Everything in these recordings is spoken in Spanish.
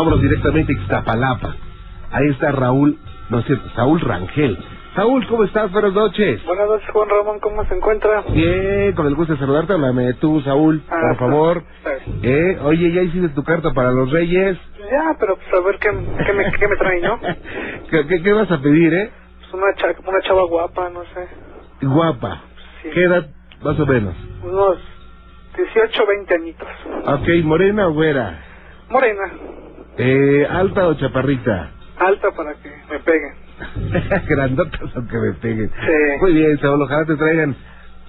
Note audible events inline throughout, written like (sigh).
Vámonos directamente a Ixtapalapa. Ahí está Raúl, no es cierto, Saúl Rangel. Saúl, ¿cómo estás? Buenas noches. Buenas noches, Juan Ramón, ¿cómo se encuentra? Bien, con el gusto de saludarte. Háblame tú, Saúl, Ah, por favor. bien. Eh, oye, ¿ya hiciste tu carta para los reyes? Ya, pero pues a ver qué, qué, me, qué me trae, ¿no? (laughs) ¿Qué, qué, qué vas a pedir, eh? Pues una, cha- una chava guapa, no sé. Guapa. Sí. ¿Qué edad, más o menos? Unos 18, 20 añitos. Ok, morena o güera. Morena, Eh, alta o chaparrita. alta para que me peguen. (laughs) Grandotas aunque me peguen. Sí. Muy bien, Saúl, ojalá te traigan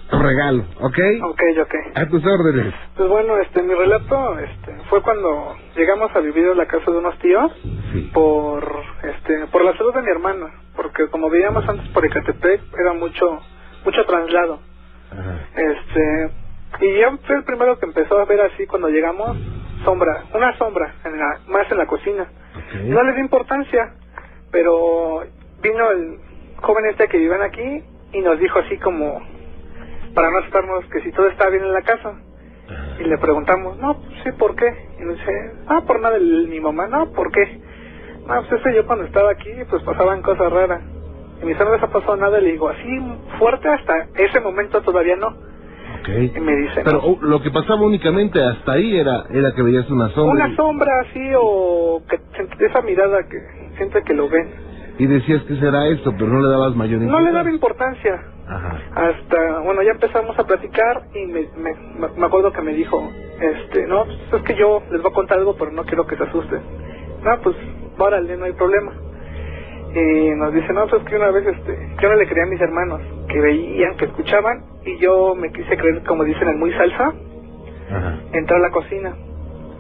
tu regalo, ¿ok? Ok, ok. A tus órdenes. Pues bueno, este, mi relato este, fue cuando llegamos a vivir en la casa de unos tíos Sí. por, este, por la salud de mi hermana, porque como veíamos antes por Ecatepec, era mucho, mucho traslado. Ajá. Este, y yo fui el primero que empezó a ver así cuando llegamos, sombra, una sombra, en la, más en la cocina. No le di importancia, pero vino el joven este que viven aquí y nos dijo así como, para no asustarnos, que si todo estaba bien en la casa. Y le preguntamos, no, pues sí, ¿por qué? Y nos dice, ah, por nada, el- mi mamá, no, ¿por qué? No, pues es que yo cuando estaba aquí, pues pasaban cosas raras. Y mi no les ha pasado nada, y le digo, así fuerte hasta ese momento todavía no. Ok. Y me dice, Pero lo que pasaba únicamente hasta ahí era era que veías una sombra una sombra así o que esa mirada que siente que lo ven. y decías que será esto, pero no le dabas mayor No le daba importancia. Ajá. Hasta, bueno, ya empezamos a platicar y me, me, me acuerdo que me dijo, este, no, pues es que yo les voy a contar algo, pero no quiero que se asusten. No, pues, órale, no hay problema. Y nos dice, no, pues es que una vez, este, yo no le creía a mis hermanos, que veían, que escuchaban, y yo me quise creer, como dicen, en muy salsa, Ajá. entró a la cocina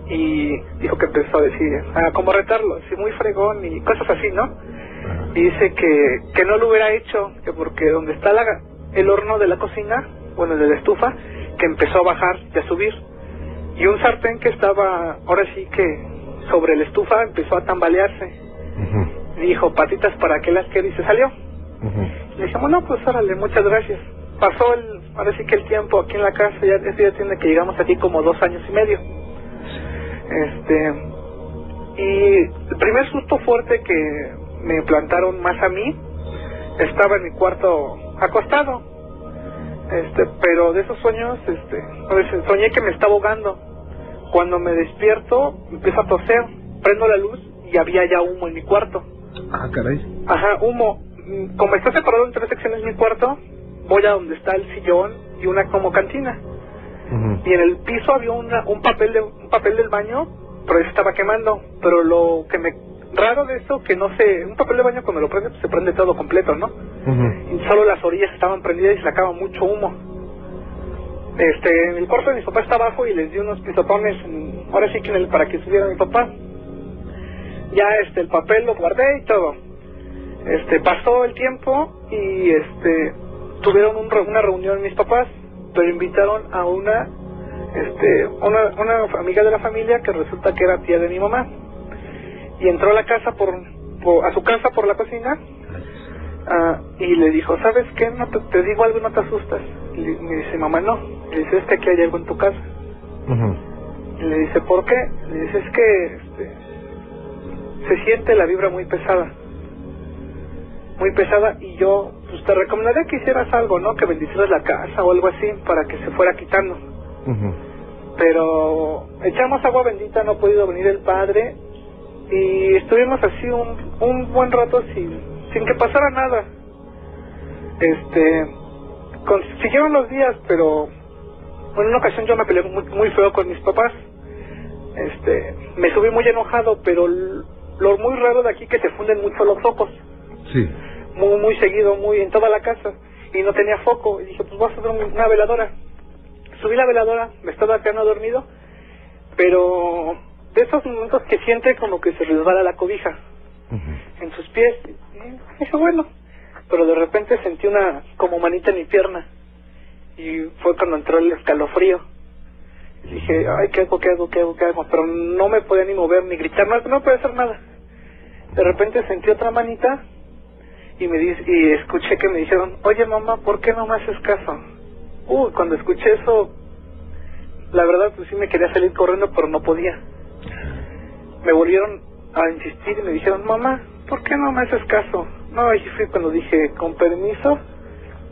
y dijo que empezó a decir, ah, como retarlo, así muy fregón y cosas así, ¿no? Ajá. y dice que, que no lo hubiera hecho, que porque donde está la, el horno de la cocina, bueno, de la estufa, que empezó a bajar y a subir. Y un sartén que estaba, ahora sí que sobre la estufa empezó a tambalearse. Ujú. Dijo, patitas, ¿para qué las quiero? Y se salió. Le dijimos, no, pues órale, muchas gracias. Pasó el, sí que el tiempo aquí en la casa, ya, ya tiene que llegamos aquí como dos años y medio. Este, y el primer susto fuerte que me plantaron más a mí, estaba en mi cuarto acostado. Este, pero de esos sueños, este, soñé que me estaba ahogando. Cuando me despierto, empiezo a toser, prendo la luz y había ya humo en mi cuarto. Ah, caray. Ajá, humo. Mm, Como está separado en tres secciones mi cuarto, voy a donde está el sillón y una como cantina. Y en el piso había una, un papel de, un papel del baño, pero ese estaba quemando. Pero lo que me raro de eso que no sé, un papel de baño cuando lo prende pues se prende todo completo, ¿no? Y solo las orillas estaban prendidas y sacaba mucho humo. Este, el cuarto de mi papá está abajo y les di unos pisotones, ahora sí que en el, para que subiera mi papá. Ya este, el papel lo guardé y todo. Este, pasó el tiempo y este, tuvieron un una reunión mis papás, pero invitaron a una, este, una, una amiga de la familia que resulta que era tía de mi mamá. Y entró a la casa por, por- a su casa por la cocina Ah, y le dijo, ¿sabes qué? No te, te digo algo y no te asustas. Y le- me dice, mamá, no. Le dice, es que aquí hay algo en tu casa. Y le dice, ¿por qué? Le dice, es que este, se siente la vibra muy pesada. Muy pesada y yo pues te recomendaría que hicieras algo, ¿no? Que bendicieras la casa o algo así para que se fuera quitando. Pero echamos agua bendita, no ha podido venir el padre y estuvimos así un, un buen rato sin, sin que pasara nada. Este, con- siguieron los días, pero en una ocasión yo me peleé muy, muy feo con mis papás. Este, me subí muy enojado, pero lo muy raro de aquí que te funden mucho los focos, Sí. muy muy seguido, muy en toda la casa y no tenía foco y dije, pues voy a un- una veladora. Subí la veladora, me estaba quedando dormido, pero de esos momentos que siente como que se resbala la cobija en sus pies. Y dije, bueno, pero de repente sentí una como manita en mi pierna y fue cuando entró el escalofrío. Y dije, ay, ¿qué hago, qué hago, qué hago, qué hago? Pero no me podía ni mover ni gritar, no, no puede hacer nada. De repente sentí otra manita y me dice, y escuché que me dijeron, oye mamá, ¿por qué no me haces caso? Uy, cuando escuché eso, la verdad pues sí me quería salir corriendo, pero no podía. me volvieron a insistir y me dijeron, mamá, ¿por qué no me haces caso? No, ahí fui cuando dije, con permiso.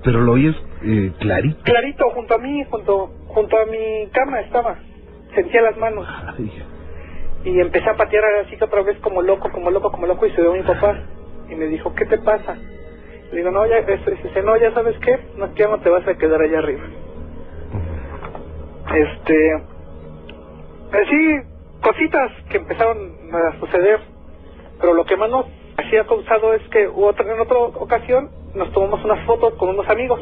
Pero lo oyes eh, clarito. Clarito, junto a mí, junto, junto a mi cama estaba. Sentía las manos. Ay, Y empecé a patear así que otra vez como loco, como loco, como loco y se ve mi papá. Y me dijo, ¿qué te pasa? Le digo, no, ya, dice, no, ya sabes qué, no, ya no te vas a quedar allá arriba. Este, así, cositas que empezaron a suceder, pero lo que más nos hacía causado es que otra, en otra ocasión nos tomamos unas fotos con unos amigos.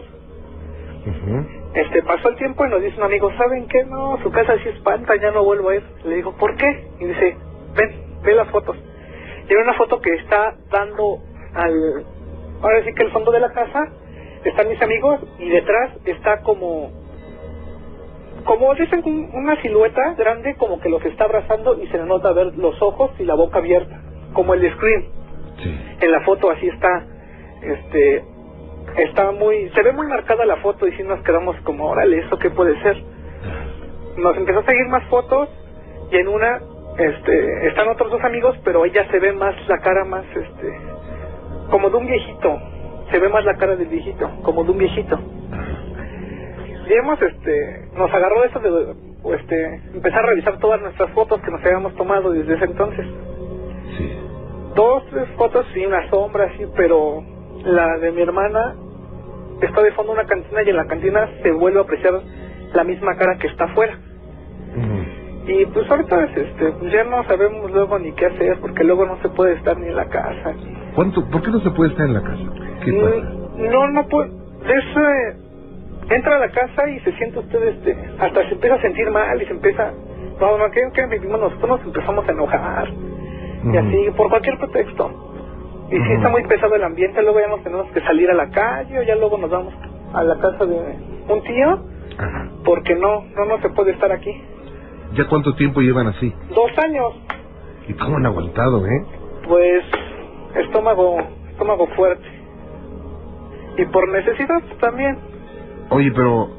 Ujú. Este, pasó el tiempo y nos dice un amigo, ¿saben qué? No, su casa sí espanta, ya no vuelvo a ir. Le digo, ¿por qué? Y dice, ven, ve las fotos. Y hay una foto que está dando al, ahora sí que el fondo de la casa, están mis amigos y detrás está como, como dicen un- una silueta grande como que los está abrazando y se le nota ver los ojos y la boca abierta, como el screen Sí. en la foto así está este está muy se ve muy marcada la foto y si nos quedamos como órale eso qué puede ser nos empezó a seguir más fotos y en una este están otros dos amigos pero ella se ve más la cara más este como de un viejito. Se ve más la cara del viejito como de un viejito. Y hemos este nos agarró eso de este empezar a revisar todas nuestras fotos que nos habíamos tomado desde ese entonces. Sí. dos, tres fotos y una sombra, sí, pero la de mi hermana está de fondo una cantina y en la cantina se vuelve a apreciar la misma cara que está afuera. Y pues ahorita es, este, pues ya no sabemos luego ni qué hacer porque luego no se puede estar ni en la casa. ¿Cuánto, ¿Por qué no se puede estar en la casa? ¿Qué pasa? Mm, No, no puede. Es, eh, entra a la casa y se siente usted, este, hasta se empieza a sentir mal y se empieza. No, no, que, que vivimos nosotros nos empezamos a enojar. y así por cualquier pretexto. Y si está muy pesado el ambiente, luego ya nos tenemos que salir a la calle o ya luego nos vamos a la casa de un tío Ajá. porque no, no, no se puede estar aquí. ¿Ya cuánto tiempo llevan así? Dos años, ¿Y cómo han aguantado, eh? pues estómago, estómago fuerte. Y por necesidad también. Oye, pero,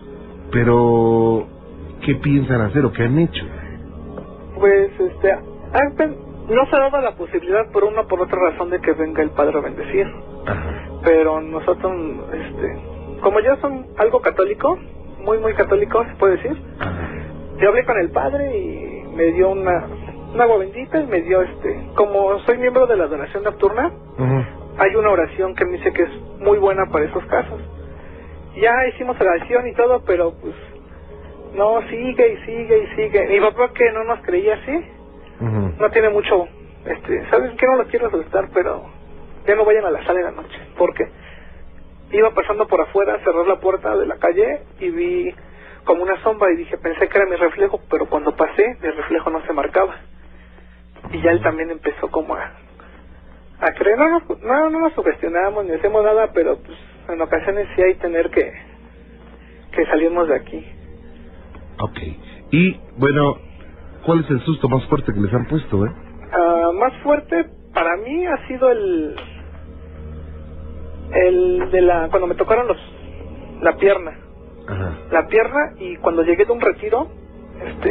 pero, ¿qué piensan hacer o qué han hecho? Pues este, no se dado la posibilidad por una o por otra razón de que venga el padre a bendecir. Ajá. pero nosotros, este, como ya son algo católico, muy, muy católico, se puede decir, Ajá. yo hablé con el padre y me dio una, una agua bendita y me dio, este, como soy miembro de la adoración nocturna, hay una oración que me dice que es muy buena para esos casos. Ya hicimos oración y todo, pero pues, no, sigue y sigue y sigue. Mi papá que no nos creía así, No tiene mucho, este, ¿sabes qué? No lo quiero soltar, pero ya no vayan a la sala en la noche, porque iba pasando por afuera, cerrar la puerta de la calle y vi como una sombra y dije, pensé que era mi reflejo, pero cuando pasé, mi reflejo no se marcaba. Y ya él también empezó como a, a creer, no, no, no nos sugestionamos ni hacemos nada, pero pues en ocasiones sí hay tener que, que salirnos de aquí. Ok. Y, bueno, ¿cuál es el susto más fuerte que les han puesto, eh? Ah, más fuerte para mí ha sido el el de la cuando me tocaron los la pierna Ajá. la pierna y cuando llegué de un retiro este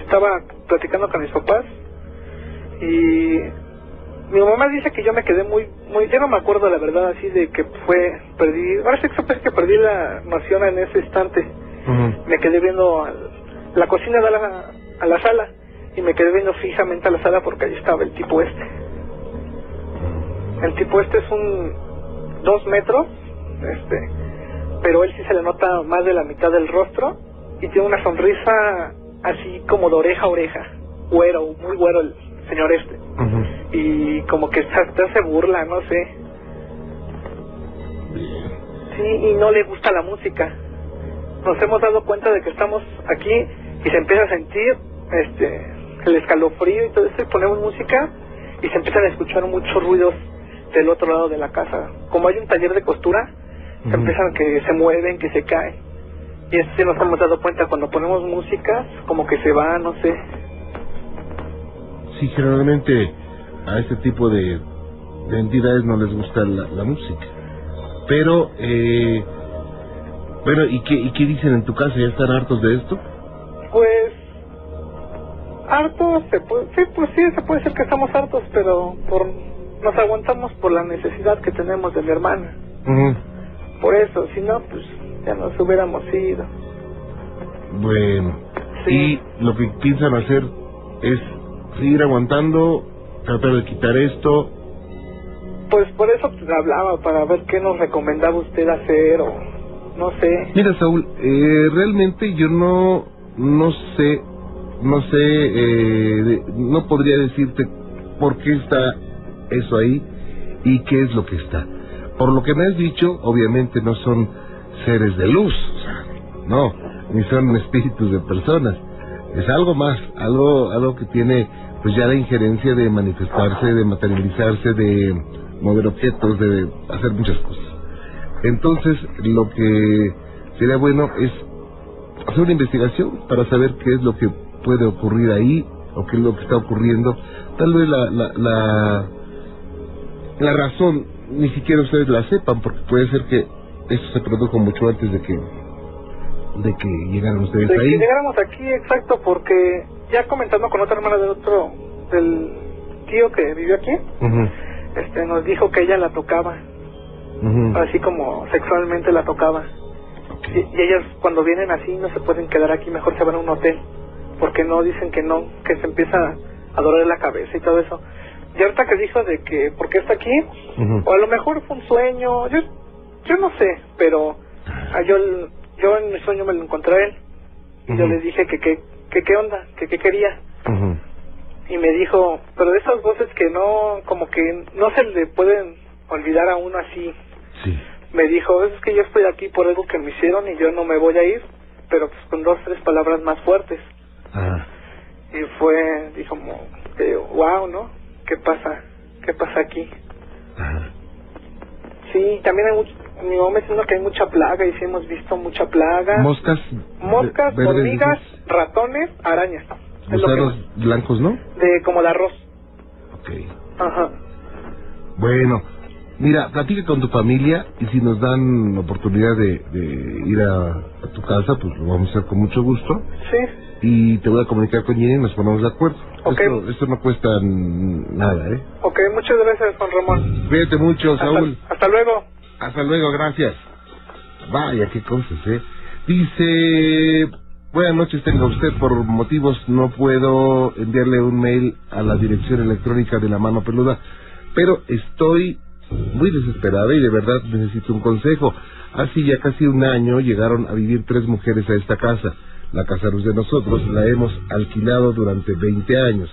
estaba platicando con mis papás y mi mamá dice que yo me quedé muy muy yo no me acuerdo la verdad así de que fue perdí ahora sí que que perdí la noción en ese instante me quedé viendo al- la cocina de la, a la sala y me quedé viendo fijamente a la sala porque ahí estaba el tipo este. El tipo este es un dos metros, este, pero él sí se le nota más de la mitad del rostro y tiene una sonrisa así como de oreja a oreja, güero, muy güero el señor este y como que se te hace burla, no sé. Sí, y no le gusta la música. Nos hemos dado cuenta de que estamos aquí y se empieza a sentir este el escalofrío y todo eso y ponemos música y se empiezan a escuchar muchos ruidos del otro lado de la casa. Como hay un taller de costura, se empiezan que se mueven, que se caen. Y eso sí nos hemos dado cuenta cuando ponemos música, como que se va, no sé. Sí, generalmente a este tipo de, de entidades no les gusta la, la música. Pero, eh, bueno, ¿y qué, ¿y qué dicen en tu casa? ¿Ya están hartos de esto? Hartos, se puede, sí, pues sí, se puede decir que estamos hartos, pero por nos aguantamos por la necesidad que tenemos de mi hermana. Por eso, si no, pues ya nos hubiéramos ido. Bueno. Sí. Y lo que piensan hacer es seguir aguantando, tratar de quitar esto. Pues por eso pues, hablaba, para ver qué nos recomendaba usted hacer o no sé. Mira, Saúl, eh, realmente yo no, no sé, no sé, eh, no podría decirte por qué está eso ahí y qué es lo que está. Por lo que me has dicho, obviamente no son seres de luz, no, ni son (laughs) espíritus de personas. Es algo más, algo, algo que tiene pues ya la injerencia de manifestarse, de materializarse, de mover objetos, de hacer muchas cosas. Entonces, lo que sería bueno es hacer una investigación para saber qué es lo que puede ocurrir ahí o qué es lo que está ocurriendo. Tal vez la, la, la, la razón ni siquiera ustedes la sepan, porque puede ser que esto se produjo mucho antes de que de que llegaran ustedes De que ahí. llegáramos aquí, exacto, porque ya comentando con otra hermana del otro, del tío que vivió aquí, este nos dijo que ella la tocaba, así como sexualmente la tocaba. Y ellas cuando vienen así no se pueden quedar aquí, mejor se van a un hotel, porque no dicen que no, que se empieza a doler la cabeza y todo eso. Y ahorita que dijo de que, ¿por qué está aquí? O a lo mejor fue un sueño, yo, yo no sé, pero ah, yo, yo en mi sueño me lo encontré a él. Y yo Ujú. le dije que qué que, qué onda, que qué quería. Y me dijo, pero de esas voces que no, como que no se le pueden olvidar a uno así. Sí. Me dijo, es que yo estoy aquí por algo que me hicieron y yo no me voy a ir, pero pues con dos, tres palabras más fuertes. Ah, Y fue, dijo, que, wow, ¿no? ¿Qué pasa? ¿Qué pasa aquí? ajá. Sí, también hay mucho, mi mamá me diciendo que hay mucha plaga y sí hemos visto mucha plaga. Moscas. Moscas, verdes, hormigas, ratones, arañas. Gusanos blancos, ¿no? de como el arroz. Ok. Ajá. Bueno, mira, platica con tu familia y si nos dan oportunidad de, de ir a, a tu casa, pues lo vamos a hacer con mucho gusto. Sí. Y te voy a comunicar con Jenny y nos ponemos de acuerdo. Ok. Esto, esto no cuesta nada, ¿eh? Ok, muchas gracias, Juan Ramón. Cuídate mucho, Hasta, Saúl. hasta luego. Hasta luego, gracias. Vaya, qué cosas, ¿eh? Dice, buenas noches tenga usted, por motivos no puedo enviarle un mail a la dirección electrónica de la mano peluda, pero estoy muy desesperada y de verdad necesito un consejo. Hace ya casi un año llegaron a vivir tres mujeres a esta casa. La casa es de nosotros, la hemos alquilado durante 20 años.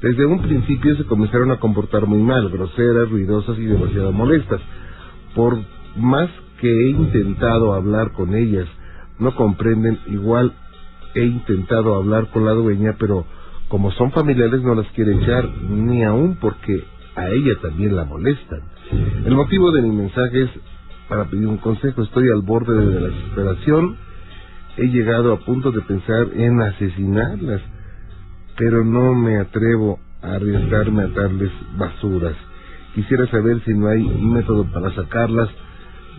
Desde un principio se comenzaron a comportar muy mal, groseras, ruidosas y demasiado molestas. Por más que he intentado hablar con ellas, no comprenden, igual he intentado hablar con la dueña, pero como son familiares no las quiere echar, ni aún porque a ella también la molestan. El motivo de mi mensaje es para pedir un consejo, estoy al borde de la desesperación, he llegado a punto de pensar en asesinarlas, pero no me atrevo a arriesgarme a darles basuras. Quisiera saber si no hay método para sacarlas.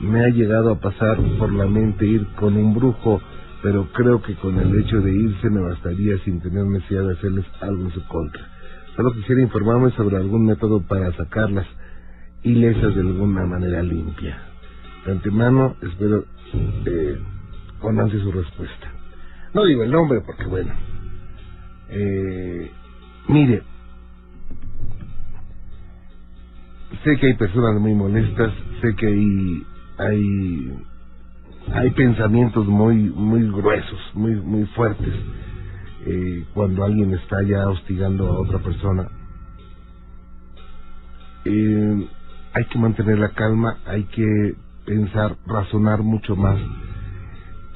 Me ha llegado a pasar por la mente ir con un brujo, pero creo que con el hecho de irse me bastaría sin tener necesidad de hacerles algo en su contra. Solo quisiera informarme sobre algún método para sacarlas ilesas de alguna manera limpia. De antemano espero eh, con ansia su respuesta. No digo el nombre porque bueno. Eh, mire, sé que hay personas muy molestas, sé que hay hay hay pensamientos muy muy gruesos, muy muy fuertes eh, cuando alguien está ya hostigando a otra persona. Eh, hay que mantener la calma, hay que pensar, razonar mucho más.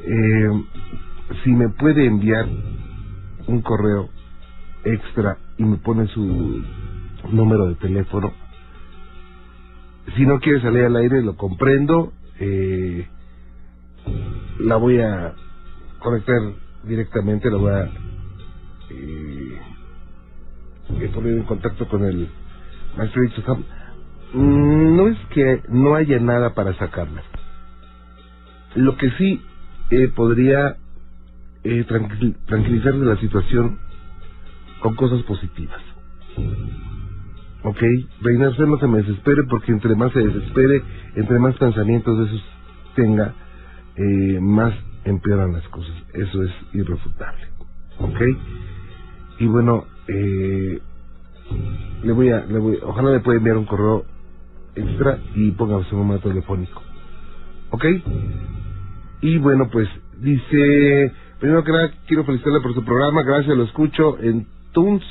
Eh, si me puede enviar un correo extra y me pone su número de teléfono, si no quiere salir al aire lo comprendo, eh, la voy a conectar directamente, la voy a eh, eh, poner en contacto con el maestro Itzhak. Mm, No es que no haya nada para sacarla. Lo que sí eh, podría eh, tranquil- tranquilizar de la situación con cosas positivas. ¿Ok? Reina, usted no se me desespere porque entre más se desespere, entre más pensamientos de esos tenga, eh, más empeoran las cosas. Eso es irrefutable. ¿Ok? Y bueno, eh, le voy a, le voy, ojalá le pueda enviar un correo extra y ponga su número telefónico. ¿Ok? Y bueno, pues dice, primero que nada quiero felicitarle por su programa, gracias, lo escucho en Tunes,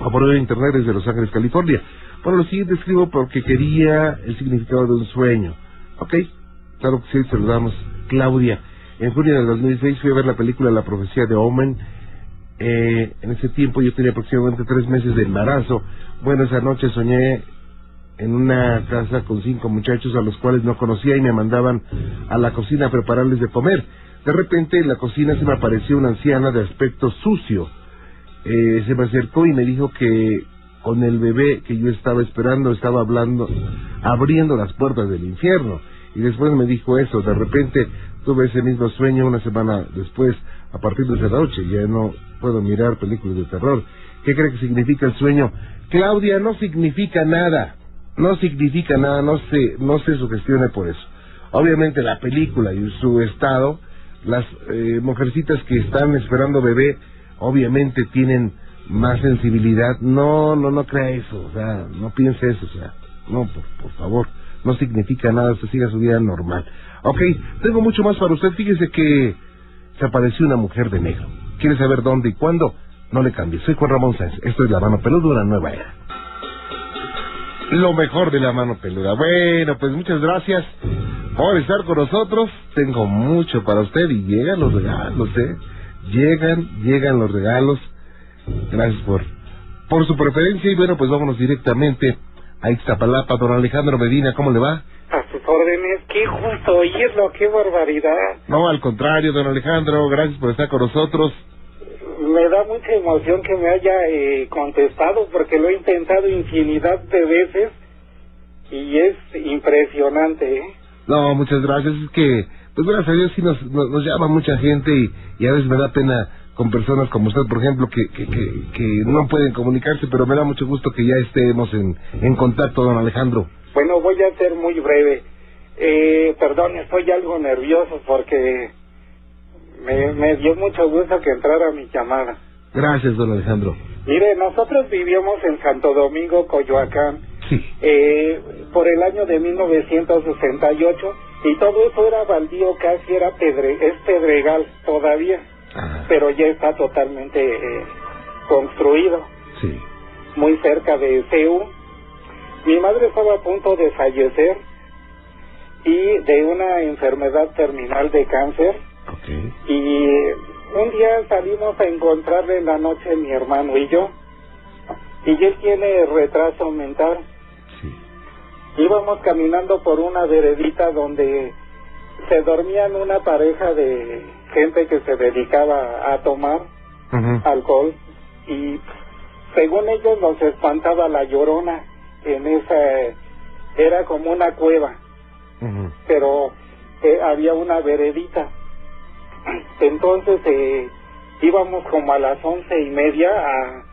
a por de internet desde Los Ángeles, California. Bueno, lo siguiente escribo porque quería el significado de un sueño. ¿Ok? Claro que sí, saludamos. Claudia, en junio del 2006 fui a ver la película La Profecía de Omen. Eh, en ese tiempo yo tenía aproximadamente tres meses de embarazo. Bueno, esa noche soñé en una casa con cinco muchachos a los cuales no conocía y me mandaban a la cocina a prepararles de comer. De repente en la cocina se me apareció una anciana de aspecto sucio. Eh, se me acercó y me dijo que con el bebé que yo estaba esperando estaba hablando, abriendo las puertas del infierno. Y después me dijo eso, de repente tuve ese mismo sueño una semana después, a partir de esa noche, ya no puedo mirar películas de terror. ¿Qué cree que significa el sueño? Claudia, no significa nada no significa nada, no se, no se sugestione por eso. Obviamente la película y su estado, las eh, mujercitas que están esperando bebé, obviamente tienen más sensibilidad. No, no, no crea eso, o sea, no piense eso, o sea, no, por, por favor, no significa nada, usted siga su vida normal. Ok, tengo mucho más para usted, fíjese que se apareció una mujer de negro. ¿Quiere saber dónde y cuándo? No le cambie, soy Juan Ramón Sáenz, esto es La Mano Peluda, una nueva era lo mejor de la mano peluda. Bueno, pues muchas gracias por estar con nosotros. Tengo mucho para usted y llegan los regalos, ¿eh? Llegan, llegan los regalos. Gracias por, por su preferencia y bueno, pues vámonos directamente a Ixtapalapa. Don Alejandro Medina, ¿cómo le va? A sus órdenes, qué justo oírlo, qué barbaridad. No, al contrario, don Alejandro, gracias por estar con nosotros me da mucha emoción que me haya eh, contestado porque lo he intentado infinidad de veces y es impresionante. ¿eh? No, muchas gracias. Es que, pues gracias a Dios sí nos, nos, llama mucha gente y, y, a veces me da pena con personas como usted, por ejemplo, que, que, que, que, no pueden comunicarse, pero me da mucho gusto que ya estemos en, en contacto, don Alejandro. Bueno, voy a ser muy breve. Eh, perdón, estoy algo nervioso porque me, me dio mucho gusto que entrara mi llamada. Gracias, don Alejandro. Mire, nosotros vivíamos en Santo Domingo, Coyoacán, eh, por el año de 1968 y todo eso era baldío, casi era pedre, es pedregal todavía, pero ya está totalmente eh, construido. Sí. Muy cerca de CEU. Mi madre estaba a punto de fallecer y de una enfermedad terminal de cáncer y un día salimos a encontrarle en la noche mi hermano y yo. Y él tiene retraso mental. Íbamos caminando por una veredita donde se dormían una pareja de gente que se dedicaba a tomar alcohol y según ellos nos espantaba la llorona en esa era como una cueva. Pero eh, había una veredita. Entonces eh, íbamos como a las once y media a,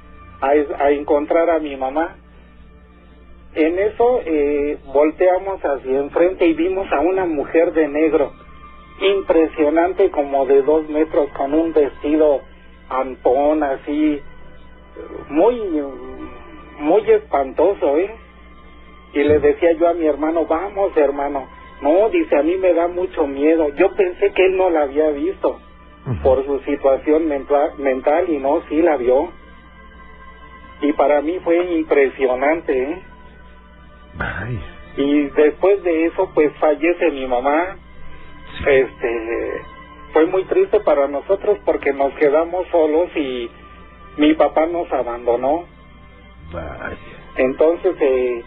a, encontrar a mi mamá. En eso eh, volteamos hacia enfrente y vimos a una mujer de negro, impresionante como de dos metros, con un vestido ampón así, muy, muy espantoso, ¿eh? Y le decía yo a mi hermano, vamos hermano, no, dice, a mí me da mucho miedo. Yo pensé que él no la había visto por su situación mental, y no, sí la vio. Y para mí fue impresionante, ¿eh? Y después de eso, pues fallece mi mamá. Este, fue muy triste para nosotros porque nos quedamos solos y mi papá nos abandonó. Entonces, eh,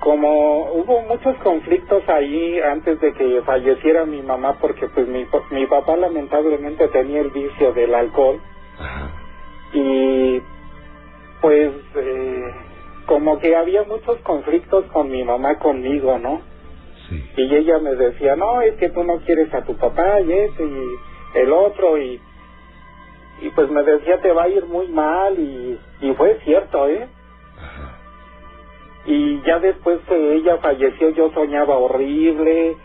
como hubo muchos conflictos ahí antes de que falleciera mi mamá porque pues mi, mi papá lamentablemente tenía el vicio del alcohol y pues eh, como que había muchos conflictos con mi mamá conmigo, ¿no? Y ella me decía, no, es que tú no quieres a tu papá y ese y el otro y y pues me decía te va a ir muy mal y, y fue cierto, ¿eh? Y ya después que ella falleció yo soñaba horrible,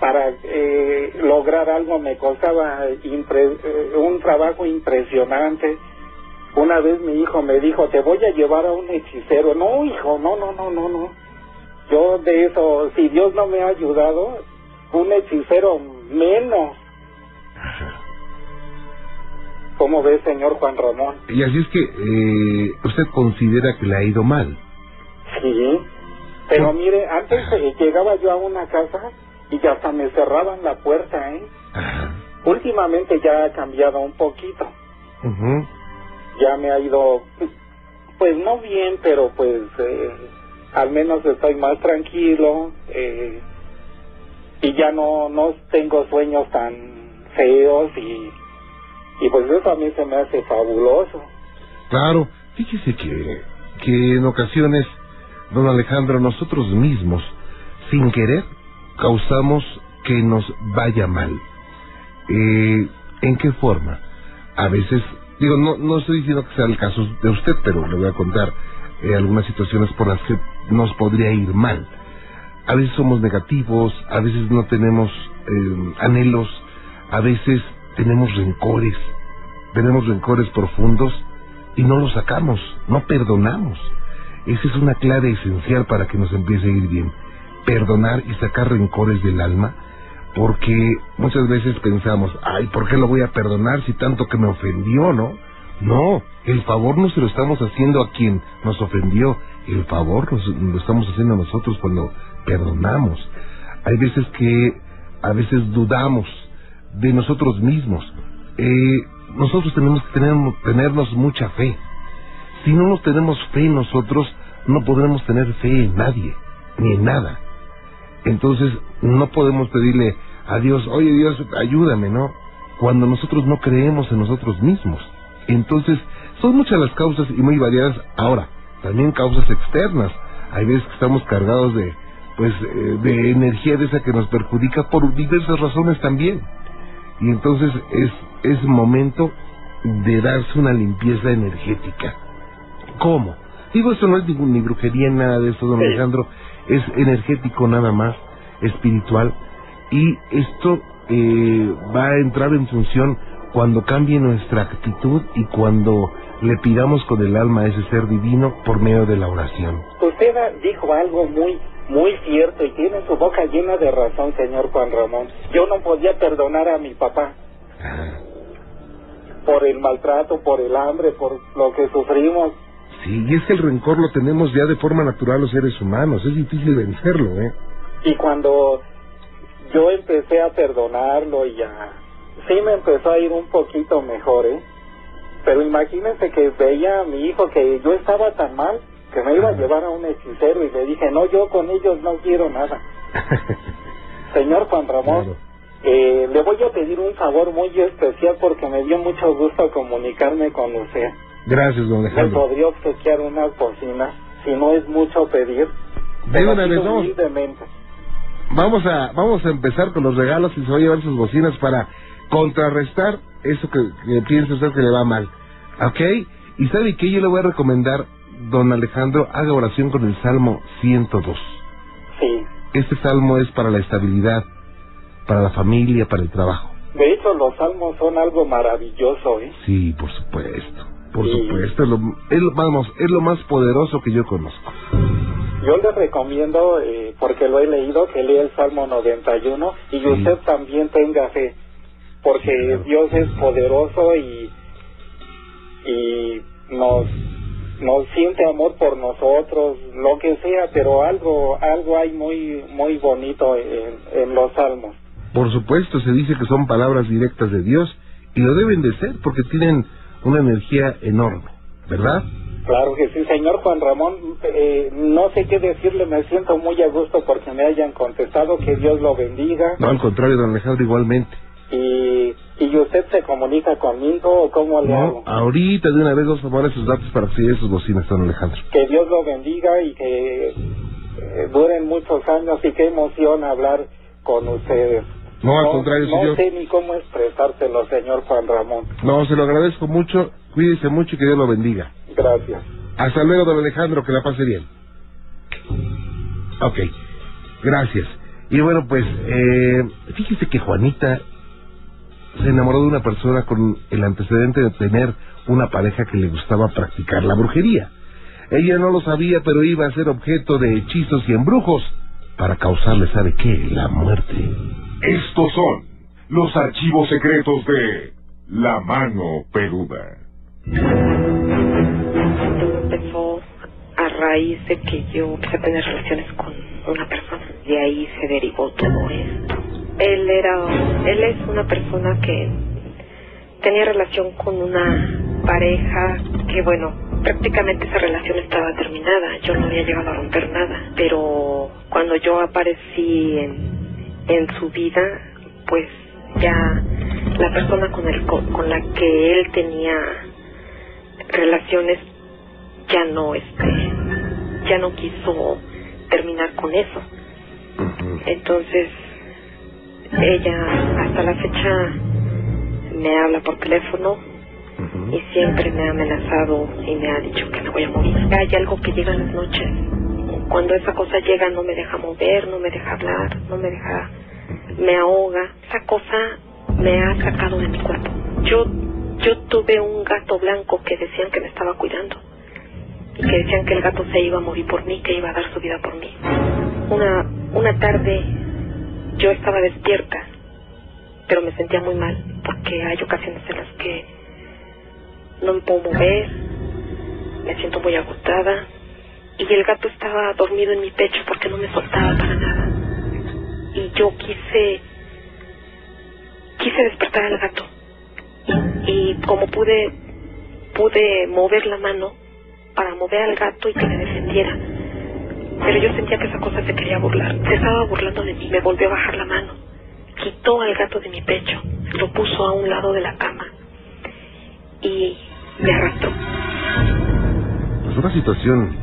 para eh, lograr algo me costaba impre- eh, un trabajo impresionante. Una vez mi hijo me dijo, te voy a llevar a un hechicero. No, hijo, no, no, no, no, no. Yo de eso, si Dios no me ha ayudado, un hechicero menos. ¿Cómo ve, señor Juan Ramón? Y así es que eh, usted considera que le ha ido mal. Sí. Pero mire, antes eh, llegaba yo a una casa y ya hasta me cerraban la puerta, ¿eh? Ajá. Últimamente ya ha cambiado un poquito. Ujú. Ya me ha ido, pues no bien, pero pues eh, al menos estoy más tranquilo eh, y ya no no tengo sueños tan feos y y pues eso a mí se me hace fabuloso. Claro, fíjese que, que en ocasiones, don Alejandro, nosotros mismos, sin querer, causamos que nos vaya mal. Eh, ¿En qué forma? A veces, digo, no, no estoy diciendo que sea el caso de usted, pero le voy a contar eh, algunas situaciones por las que nos podría ir mal. A veces somos negativos, a veces no tenemos eh, anhelos, a veces tenemos rencores, tenemos rencores profundos y no los sacamos, no perdonamos. Esa es una clave esencial para que nos empiece a ir bien. Perdonar y sacar rencores del alma, porque muchas veces pensamos, ay, ¿por qué lo voy a perdonar si tanto que me ofendió, no? No, el favor no se lo estamos haciendo a quien nos ofendió, el favor nos- lo estamos haciendo a nosotros cuando perdonamos. Hay veces que a veces dudamos de nosotros mismos. Eh, nosotros tenemos que tener, tenernos mucha fe. Si no nos tenemos fe en nosotros, no podremos tener fe en nadie, ni en nada. Entonces, no podemos pedirle a Dios, oye Dios, ayúdame, ¿no? Cuando nosotros no creemos en nosotros mismos. Entonces, son muchas las causas y muy variadas. Ahora, también causas externas. Hay veces que estamos cargados de, pues, eh, de energía de esa que nos perjudica por diversas razones también. Y entonces es, es momento de darse una limpieza energética. ¿Cómo? Digo, eso no es ni brujería, nada de eso, don Sí. Alejandro. Es energético nada más, espiritual. Y esto eh, va a entrar en función cuando cambie nuestra actitud y cuando le pidamos con el alma a ese ser divino por medio de la oración. Usted dijo algo muy, muy cierto y tiene su boca llena de razón, señor Juan Ramón. Yo no podía perdonar a mi papá Ah, por el maltrato, por el hambre, por lo que sufrimos. Sí, y es que el rencor lo tenemos ya de forma natural los seres humanos. Es difícil vencerlo, ¿eh? Y cuando yo empecé a perdonarlo y ya, sí me empezó a ir un poquito mejor, ¿eh? Pero imagínense que veía a mi hijo que yo estaba tan mal que me iba a llevar a un hechicero y le dije, no, yo con ellos no quiero nada. (laughs) Señor Juan Ramón, Claro. eh, le voy a pedir un favor muy especial porque me dio mucho gusto comunicarme con usted. Gracias, don ¿Me Alejandro. podría obsequiar unas bocinas? Si no es mucho pedir. De una vez, vamos. Vamos a, vamos a empezar con los regalos y se va a llevar sus bocinas para contrarrestar eso que, que piensa usted que le va mal. ¿Ok? Y sabe que yo le voy a recomendar, don Alejandro, haga oración con el Salmo 102. Sí. Este salmo es para la estabilidad, para la familia, para el trabajo. De hecho, los salmos son algo maravilloso, ¿eh? Sí, por supuesto. Por Sí. supuesto, es lo, es lo- vamos, es lo más poderoso que yo conozco. Yo le recomiendo, eh, porque lo he leído, que lea el Salmo 91 y Sí. usted también tenga fe, porque. Dios es poderoso y, y nos, nos siente amor por nosotros, lo que sea, pero algo, algo hay muy, muy bonito en, en los salmos. Por supuesto, se dice que son palabras directas de Dios y lo deben de ser porque tienen una energía enorme, ¿verdad? Claro que sí, señor Juan Ramón, eh, no sé qué decirle, me siento muy a gusto porque me hayan contestado, que Dios lo bendiga. No, al contrario, don Alejandro, igualmente. Y, y usted se comunica conmigo o cómo le No, hago. ahorita de una vez vamos a tomar esos datos para que sus bocinas, don Alejandro. Que Dios lo bendiga y que eh, duren muchos años y qué emoción hablar con ustedes. No, al contrario, no señor. sé ni cómo expresárselo, señor Juan Ramón. No, se lo agradezco mucho. Cuídese mucho y que Dios lo bendiga. Gracias. Hasta luego, don Alejandro, que la pase bien. Ok, gracias. Y bueno, pues, eh, fíjese que Juanita se enamoró de una persona con el antecedente de tener una pareja que le gustaba practicar la brujería. Ella no lo sabía, pero iba a ser objeto de hechizos y embrujos para causarle, ¿sabe qué? La muerte. Estos son los archivos secretos de La Mano Peluda. Todo empezó a raíz de que yo empecé a tener relaciones con una persona. De ahí se derivó todo esto. Él era, él es una persona que tenía relación con una pareja que, bueno, prácticamente esa relación estaba terminada. Yo no había llegado a romper nada, pero cuando yo aparecí en, en su vida, pues ya la persona con, el, con, la que él tenía relaciones ya no este ya no quiso terminar con eso. Entonces ella hasta la fecha me habla por teléfono y siempre me ha amenazado y me ha dicho que me voy a morir. Hay algo que llega en las noches. Cuando esa cosa llega no me deja mover no me deja hablar no me deja me ahoga. Esa cosa me ha sacado de mi cuerpo. Yo yo tuve un gato blanco que decían que me estaba cuidando y que decían que el gato se iba a morir por mí, que iba a dar su vida por mí. Una, una tarde yo estaba despierta, pero me sentía muy mal porque hay ocasiones en las que no me puedo mover, me siento muy agotada y el gato estaba dormido en mi pecho porque no me soltaba para nada. Y yo quise, quise despertar al gato y como pude pude mover la mano para mover al gato y que me defendiera pero yo sentía que esa cosa se quería burlar se estaba burlando de mí me volvió a bajar la mano quitó al gato de mi pecho lo puso a un lado de la cama y me arrastró Es una situación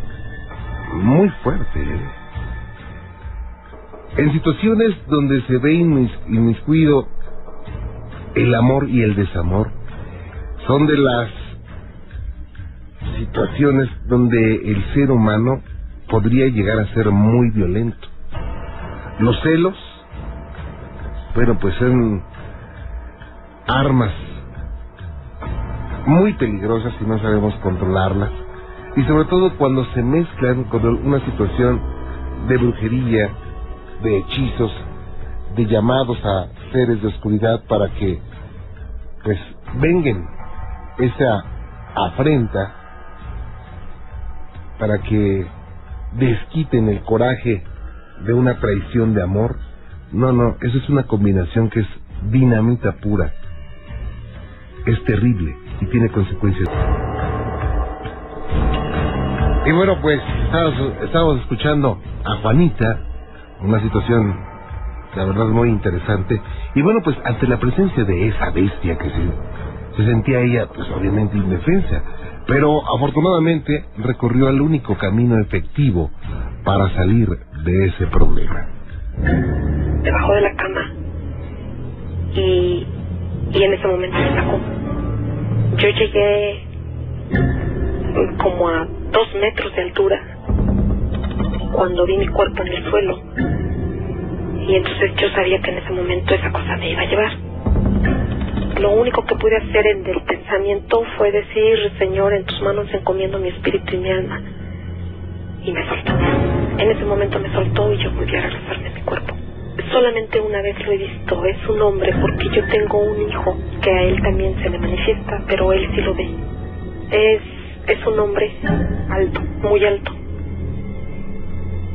muy fuerte. ¿eh? En situaciones donde se ve inmis- inmiscuido el amor y el desamor, son de las situaciones donde el ser humano podría llegar a ser muy violento. Los celos, bueno, pues son armas muy peligrosas si no sabemos controlarlas. Y sobre todo cuando se mezclan con una situación de brujería, de hechizos, de llamados a seres de oscuridad para que pues vengan esa afrenta para que desquiten el coraje de una traición de amor. No, no, eso es una combinación que es dinamita pura. Es terrible y tiene consecuencias. Y bueno, pues estamos escuchando a Juanita, una situación, la verdad, muy interesante. Y bueno, pues ante la presencia de esa bestia que se sentía ella, pues obviamente indefensa, pero afortunadamente recorrió el único camino efectivo para salir de ese problema. debajo de la cama y, y en ese momento me sacó. Yo llegué como a dos metros de altura cuando vi mi cuerpo en el suelo y entonces yo sabía que en ese momento esa cosa me iba a llevar. Lo único que pude hacer en el pensamiento fue decir, Señor, en tus manos encomiendo mi espíritu y mi alma. Y me soltó. En ese momento me soltó y yo volví a regresarme a mi cuerpo. Solamente una vez lo he visto, es un hombre, porque yo tengo un hijo que a él también se le manifiesta, pero él sí lo ve. Es, es un hombre alto, muy alto.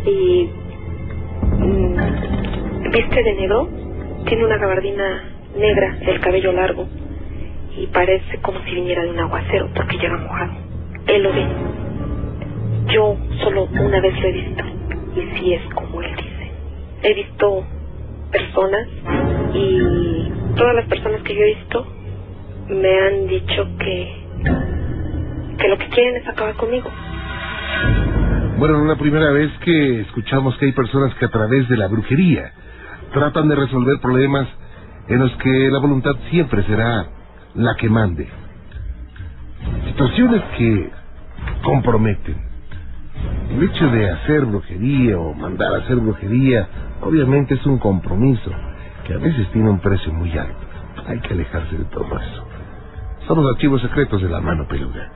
Y mm, viste de negro, tiene una gabardina negra, el cabello largo, y parece como si viniera de un aguacero porque llega mojado. Él lo ve. Yo solo una vez lo he visto, y sí es como él dice. He visto personas y todas las personas que yo he visto me han dicho que que lo que quieren es acabar conmigo. Bueno, no es la primera vez que escuchamos que hay personas que a través de la brujería tratan de resolver problemas en los que la voluntad siempre será la que mande. Situaciones que comprometen. El hecho de hacer brujería o mandar a hacer brujería obviamente es un compromiso que a veces tiene un precio muy alto. Hay que alejarse de todo eso. Son los archivos secretos de la mano peluda.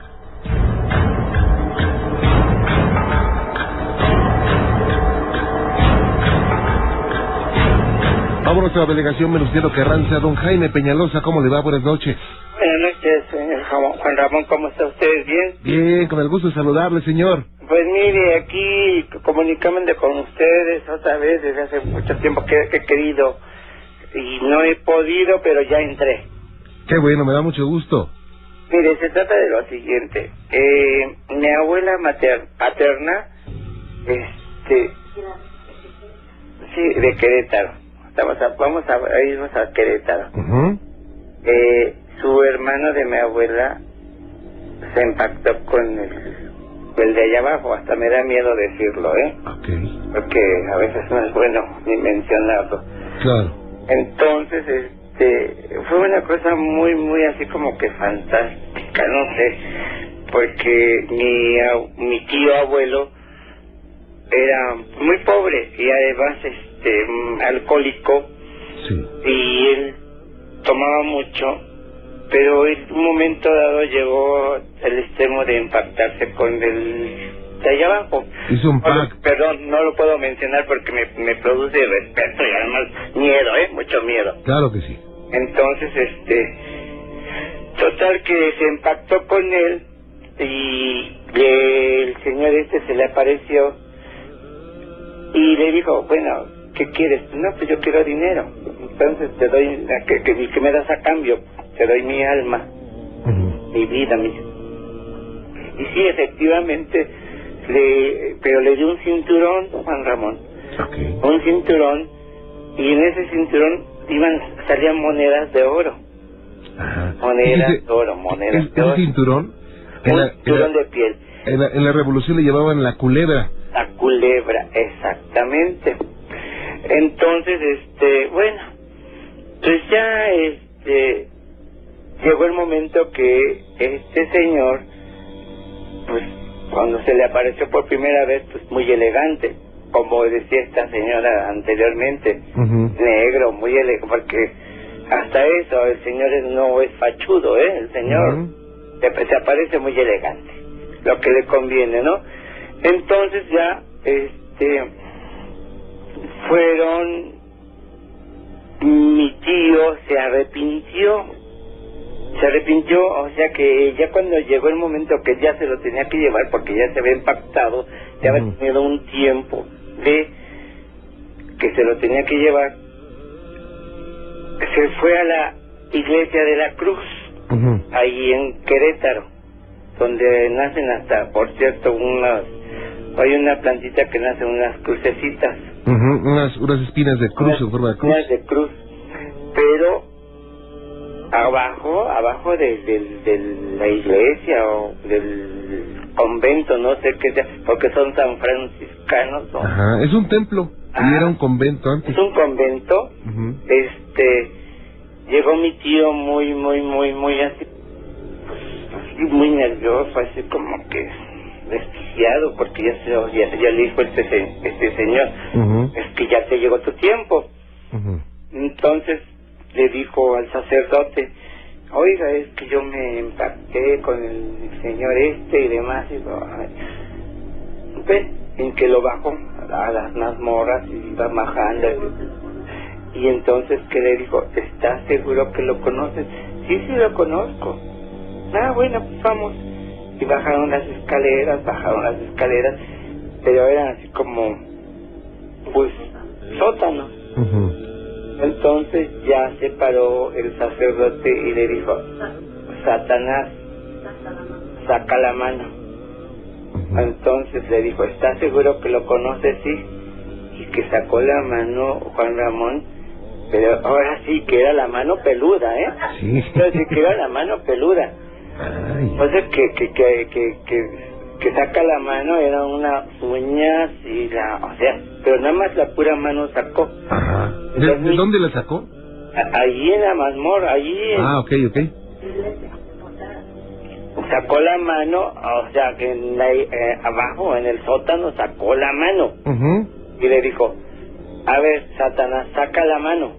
Vámonos a la delegación Venustiano Carranza. Don Jaime Peñalosa, ¿cómo le va? Buenas noches. Buenas noches, señor Juan Ramón, ¿cómo está usted? ¿Bien? Bien, con el gusto de saludarle, señor. Pues mire, aquí comunicándome con ustedes otra vez desde hace mucho tiempo que he querido y no he podido, pero ya entré. Qué bueno, me da mucho gusto. Mire, se trata de lo siguiente. Eh, mi abuela mater paterna, este, sí, de Querétaro. Estamos a, vamos a, irnos a Querétaro. eh, su hermano de mi abuela se impactó con el, el de allá abajo. Hasta me da miedo decirlo, ¿eh? Okay. Porque a veces no es bueno (laughs) ni mencionarlo. Claro. Entonces, este, fue una cosa muy, muy así como que fantástica, no sé, porque mi, mi tío abuelo era muy pobre y además este alcohólico Sí. y él tomaba mucho pero en un momento dado llegó al extremo de impactarse con el de allá abajo Hizo un No pack. perdón no lo puedo mencionar porque me, me produce respeto y además miedo eh mucho miedo Claro que sí. entonces este total que se impactó con él y el señor este se le apareció y le dijo, bueno, ¿qué quieres? No, pues yo quiero dinero. Entonces te doy, que, que, que me das a cambio? Te doy mi alma, mi vida, mi... Y sí, efectivamente, le, pero le dio un cinturón, Juan Ramón, un cinturón, y en ese cinturón iban, salían monedas de oro, Ajá. monedas de oro, monedas de oro, cinturón, en un la, en, cinturón la, de piel. en la- en la revolución le llamaban la culebra. La culebra, exactamente. Entonces, este, bueno, pues ya, este, llegó el momento que este señor, pues, cuando se le apareció por primera vez, pues, muy elegante, como decía esta señora anteriormente, negro, muy elegante, porque hasta eso, el señor es- no es fachudo, ¿eh? El señor se aparece muy elegante, lo que le conviene, ¿no? Entonces ya, este, fueron, mi tío se arrepintió, se arrepintió, o sea que ya cuando llegó el momento que ya se lo tenía que llevar, porque ya se había impactado, ya había tenido un tiempo de que se lo tenía que llevar, se fue a la iglesia de la cruz ahí en Querétaro, donde nacen hasta, por cierto, unas, hay una plantita que nace unas crucecitas, Ujú. Unas, unas espinas de cruz unas, en forma de cruz. unas de cruz, pero abajo, abajo de, del- de la iglesia o del convento, no sé qué sea, porque son san franciscanos, ¿no? Ajá. Es un templo. Y Ah. era un convento antes. es un convento, Ujú. este llegó mi tío muy muy muy muy así pues, así muy nervioso así como que desquiciado porque ya se ya, ya le dijo este este señor es que ya te llegó tu tiempo entonces le dijo al sacerdote oiga es que yo me impacté con el señor este y demás y digo, "Ay". ve en que lo bajó a las mazmorras y iba bajando y entonces que le dijo ¿estás seguro que lo conoces? sí, sí lo conozco ah bueno pues vamos y bajaron las escaleras bajaron las escaleras pero eran así como pues sótanos entonces ya se paró el sacerdote y le dijo, Satanás, saca la mano. Entonces le dijo, ¿estás seguro que lo conoces? Sí. Y que sacó la mano Juan Ramón, pero ahora sí que era la mano peluda, ¿eh? Sí. Sí que era la mano peluda. Sea que, que, que, que, que saca la mano eran unas uñas y la, o sea, pero nada más la pura mano sacó. Ajá. ¿De, de dónde la sacó? A- Ahí en la mazmorra, ahí en- Ah, ok, ok. sacó la mano, o sea, que en la- eh, abajo en el sótano sacó la mano Ujú. y le dijo, a ver, Satanás, saca la mano.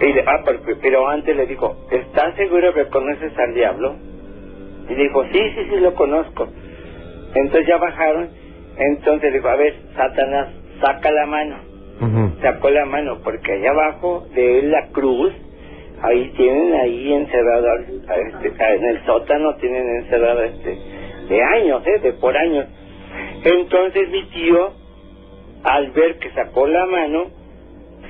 Y le, ah, pero, pero antes le dijo, ¿estás seguro que conoces al diablo? Y dijo, sí, sí, sí, lo conozco. Entonces ya bajaron, entonces dijo, a ver, Satanás, saca la mano. Sacó la mano, porque allá abajo de la cruz, ahí tienen ahí encerrado, a este, a- en el sótano tienen encerrado este, de años, ¿eh? De por años. Entonces mi tío, al ver que sacó la mano,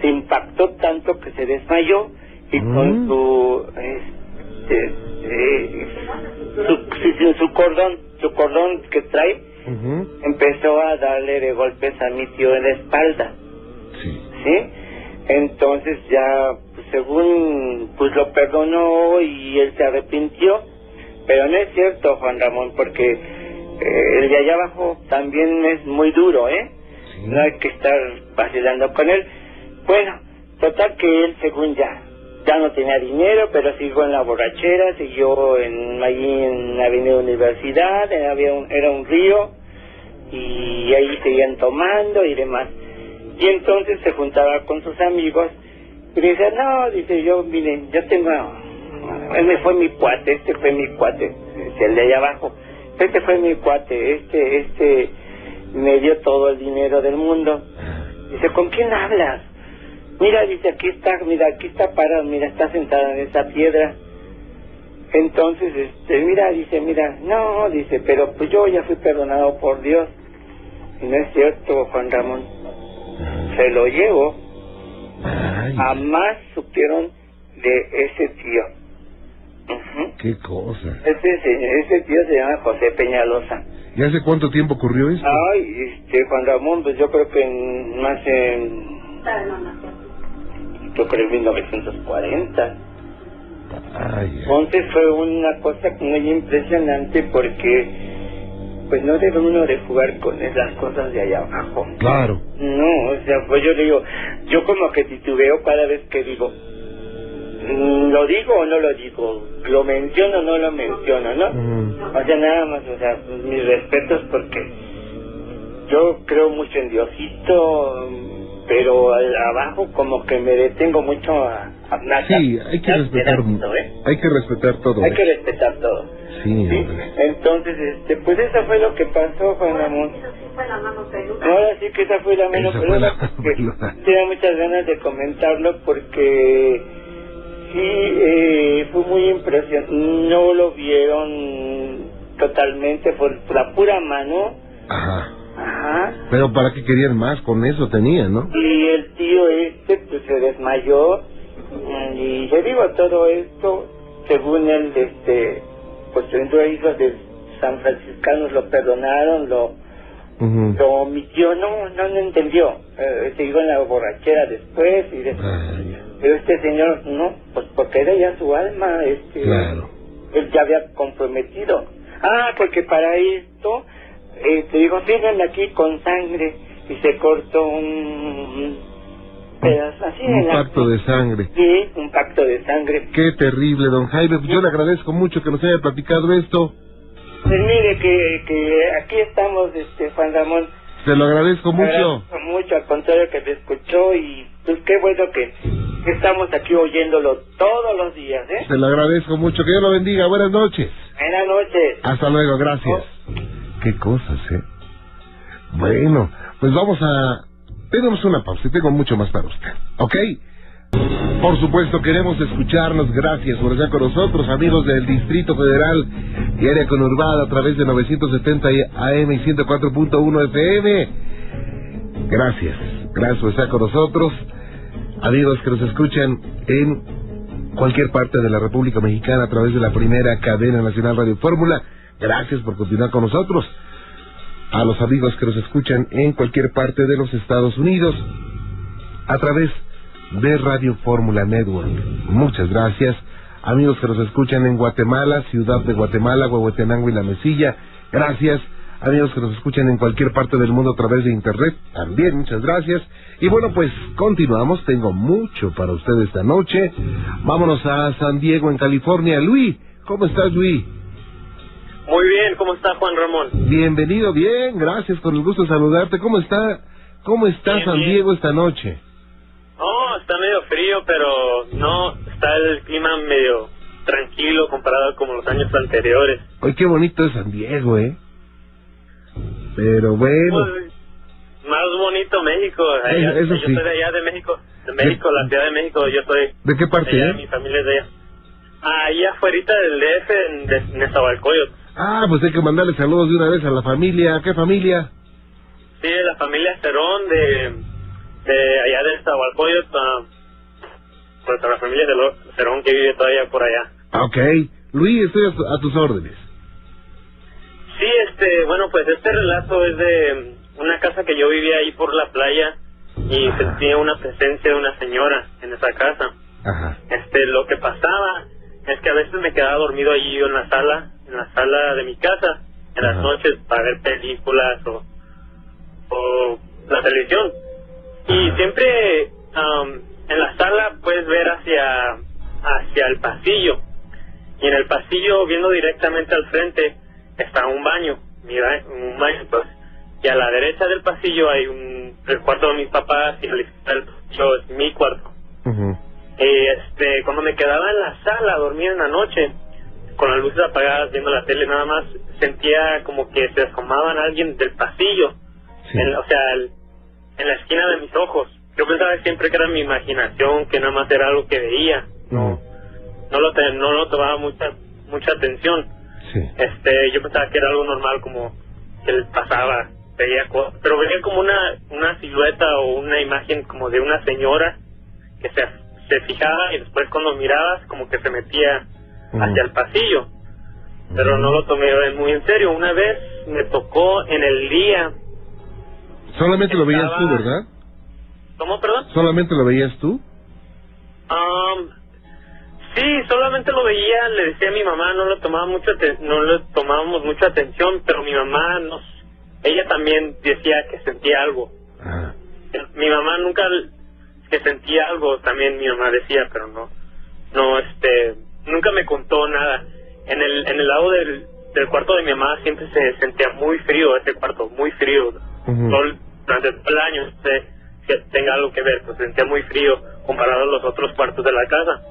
se impactó tanto que se desmayó y con Mm. su, este, eh, su, su, su cordón, su cordón que trae, empezó a darle de golpes a mi tío en la espalda. Sí. ¿sí? Entonces ya, pues, según, pues lo perdonó y él se arrepintió, pero no es cierto, Juan Ramón, porque eh, el de allá abajo también es muy duro, ¿eh? Sí. No hay que estar vacilando con él. Bueno, total que él, según ya, ya no tenía dinero, pero siguió en la borrachera, siguió en, allí en la Avenida Universidad, había un- era un río, y ahí seguían tomando y demás. Y entonces se juntaba con sus amigos y dice, no, dice yo, miren, yo tengo, él fue mi cuate, este fue mi cuate, dice el de allá abajo, este fue mi cuate, este, este me dio todo el dinero del mundo. Dice, ¿con quién hablas? Mira, dice, aquí está, mira, aquí está parado, mira, está sentada en esa piedra. Entonces, este, mira, dice, mira, no, dice, pero pues yo ya fui perdonado por Dios. Y no es cierto, Juan Ramón. Se lo llevo. Ay, Jamás supieron de ese tío. Ujú. qué cosa. Ese, señor- ese tío se llama José Peñalosa. ¿Y hace cuánto tiempo ocurrió esto? Ay, este, Juan Ramón, pues yo creo que en, más en... Yo creo en 1940. Ay. Entonces fue una cosa muy impresionante porque pues no debe uno de jugar con esas cosas de allá abajo. Claro. No, o sea, pues yo digo, yo como que titubeo cada vez que digo, mm, ¿lo digo o no lo digo? ¿Lo menciono o no lo menciono, no? O sea, nada más, o sea, mis respetos porque yo creo mucho en Diosito, pero al- abajo como que me detengo mucho a... a nada. Sí, hay que respetar, ¿eh? hay que respetar todo. Hay ¿eh? que respetar todo. Sí, ¿sí? Entonces, este, pues eso fue lo que pasó, Juan Ramón. Ahora sí que esa fue la mano Esa fue la (laughs) mano peluda. tenía muchas ganas de comentarlo porque sí, eh, fue muy impresionante. No lo vieron totalmente por la pura mano. Ajá. Ajá. Pero ¿para qué querían más? Con eso tenían, ¿no? Y el tío este pues se desmayó y yo digo todo esto según él este pues entró hijos de San Franciscanos lo perdonaron lo lo mi tío no no no entendió eh, siguió en la borrachera después y de- Ay, pero este señor no pues porque era ya su alma este claro. él ya había comprometido. Ah, porque para esto, eh, te digo, fíjense aquí con sangre y se cortó un, pedazo así en Un la- pacto de sangre. Sí, un pacto de sangre. Qué terrible, don Jaime. Pues Yo le agradezco mucho que nos haya platicado esto. Pues mire que, que aquí estamos, este Juan Ramón. Se lo agradezco mucho. Agradezco mucho, al contrario que te escuchó y pues qué bueno que, estamos aquí oyéndolo todos los días, ¿eh? Se lo agradezco mucho. Que Dios lo bendiga. Buenas noches. Buenas noches. Hasta luego. Gracias. Qué cosas, ¿eh? Bueno, pues vamos a... Tenemos una pausa y tengo mucho más para usted. ¿Ok? Por supuesto, queremos escucharnos. Gracias por estar con nosotros, amigos del Distrito Federal y área conurbada a través de 970 AM y 104.1 FM. Gracias. Gracias por estar con nosotros. Amigos que nos escuchan en cualquier parte de la República Mexicana a través de la primera cadena nacional Radio Fórmula. Gracias por continuar con nosotros. A los amigos que nos escuchan en cualquier parte de los Estados Unidos a través de Radio Fórmula Network. Muchas gracias. Amigos que nos escuchan en Guatemala, Ciudad de Guatemala, Huehuetenango y La Mesilla. Gracias. amigos que nos escuchan en cualquier parte del mundo a través de internet, también muchas gracias. Y bueno, pues continuamos, tengo mucho para ustedes esta noche. Vámonos a San Diego, en California. Luis, ¿cómo estás, Luis? Muy bien, ¿cómo está Juan Ramón? Bienvenido, bien, gracias, con el gusto de saludarte. ¿Cómo está, cómo está Bien, San bien. Diego esta noche? No, está medio frío, pero no, está el clima medio tranquilo comparado con los años anteriores. Hoy qué bonito es San Diego, ¿eh? Pero bueno, Pues, más bonito México. Eh, allá- eso yo sí. soy de allá de México, de México, la ciudad de México, yo soy ¿de qué parte, allá, eh? mi familia es de allá. Ahí afuera del DF, en de Nezahualcóyotl. Ah, pues hay que mandarle saludos de una vez a la familia. ¿Qué familia? Sí, de la familia Cerón de, de allá de Nezahualcóyotl, ah, pues a la familia de Cerón que vive todavía por allá. Ah, ok. Luis, estoy a, a tus órdenes. Sí, este, bueno, pues este relato es de una casa que yo vivía ahí por la playa y Ajá. sentía una presencia de una señora en esa casa. Ajá. Este, lo que pasaba es que a veces me quedaba dormido allí en la sala, en la sala de mi casa, en las noches para ver películas o, o la televisión. Y Ajá. siempre am, en la sala puedes ver hacia, hacia el pasillo. Y en el pasillo, viendo directamente al frente, está un baño, mira, un baño, pues. Y a la derecha del pasillo hay un, el cuarto de mis papás y a la izquierda del pasillo es mi cuarto. Ujú. Y este, cuando me quedaba en la sala a dormir en la noche, con las luces apagadas, viendo la tele nada más, sentía como que se asomaban alguien del pasillo, Sí. en, o sea, el- en la esquina de mis ojos. Yo pensaba siempre que era mi imaginación, que nada más era algo que veía, Ujú. no lo, te- no lo tomaba mucha, mucha atención. Sí. Este, yo pensaba que era algo normal, como que le pasaba, veía cosas, pero veía como una, una silueta o una imagen como de una señora que se, se fijaba y después cuando mirabas como que se metía. Hacia el pasillo, pero no lo tomé muy en serio. Una vez me tocó en el día, Solamente lo veías tú, ¿verdad? ¿cómo, perdón? Solamente lo veías tú. Um, sí, solamente lo veía, le decía a mi mamá, no le tomaba mucho no le tomábamos mucha atención, pero mi mamá nos, ella también decía que sentía algo. Mi mamá nunca que sentía algo, también mi mamá decía, pero no, no, este, nunca me contó nada. En el, en el lado del, del cuarto de mi mamá siempre se sentía muy frío ese cuarto, muy frío. Todo el- durante todo el año, sé que tenga algo que ver, pues se sentía muy frío comparado a los otros cuartos de la casa.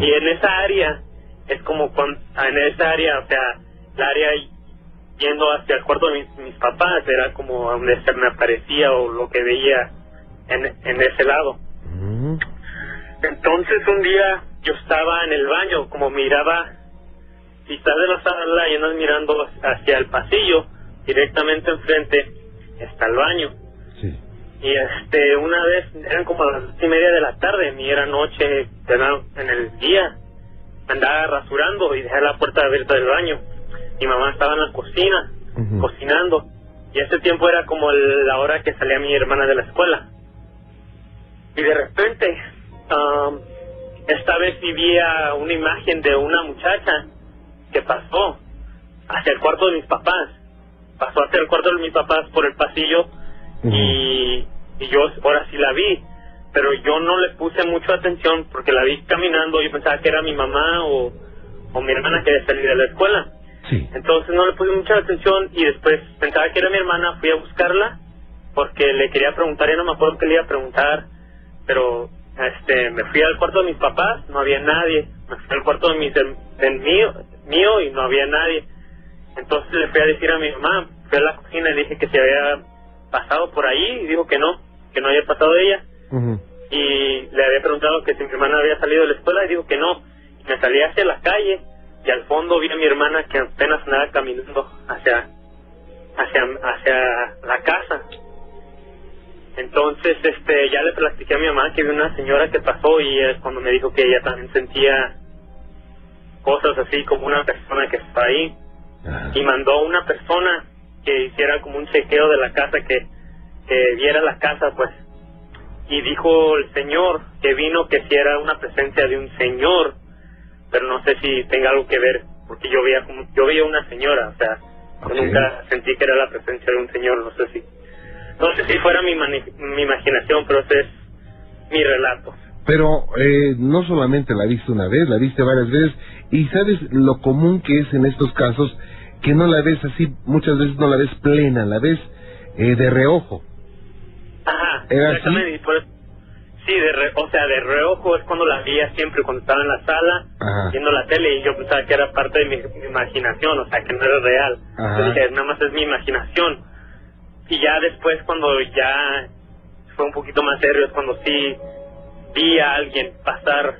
Y en esa área, es como cuando, en esa área, o sea, la área yendo hacia el cuarto de mis, mis papás, era como donde se me aparecía o lo que veía en, en ese lado. Entonces un día yo estaba en el baño, como miraba, si estás de la sala y andas mirando hacia el pasillo, directamente enfrente está el baño. Sí. Y este, una vez, eran como las dos y media de la tarde, mi era noche, era en el día, andaba rasurando y dejé la puerta abierta del baño. Mi mamá estaba en la cocina, cocinando, y ese tiempo era como el- la hora que salía mi hermana de la escuela. Y de repente, am, esta vez vivía una imagen de una muchacha que pasó hacia el cuarto de mis papás. Pasó hacia el cuarto de mis papás por el pasillo y, y yo ahora sí la vi, pero yo no le puse mucha atención porque la vi caminando, yo pensaba que era mi mamá o, o mi hermana que había salido de la escuela. Sí. Entonces no le puse mucha atención y después pensaba que era mi hermana, fui a buscarla porque le quería preguntar, ya no me acuerdo qué le iba a preguntar, pero este me fui al cuarto de mis papás, no había nadie, me fui al cuarto de mis del, del mío, mío y no había nadie. Entonces le fui a decir a mi mamá, fui a la cocina y le dije que se había pasado por ahí y dijo que no, que no había pasado ella y le había preguntado que si mi hermana había salido de la escuela y dijo que no. Y me salí hacia la calle y al fondo vi a mi hermana que apenas andaba caminando hacia hacia hacia la casa. Entonces, este, ya le platiqué a mi mamá que vi una señora que pasó y es cuando me dijo que ella también sentía cosas así como una persona que está ahí Ajá. y mandó a una persona que hiciera como un chequeo de la casa, que, que viera la casa, pues. Y dijo el señor que vino que si era una presencia de un señor, pero no sé si tenga algo que ver, porque yo veía como, yo veía una señora, o sea, Yo nunca sentí que era la presencia de un señor, no sé si. No sé si fuera mi, mi imaginación, pero ese es mi relato. Pero eh, no solamente la viste una vez, la viste varias veces, y sabes lo común que es en estos casos, que no la ves así, muchas veces no la ves plena, la ves eh, de reojo. Ajá, exactamente. sí, de o sea, de reojo es cuando la veía siempre, cuando estaba en la sala, viendo la tele, y yo pensaba que era parte de mi, imaginación, o sea, que no era real. Entonces nada más es mi imaginación. Y ya después, cuando ya fue un poquito más serio, es cuando sí vi a alguien pasar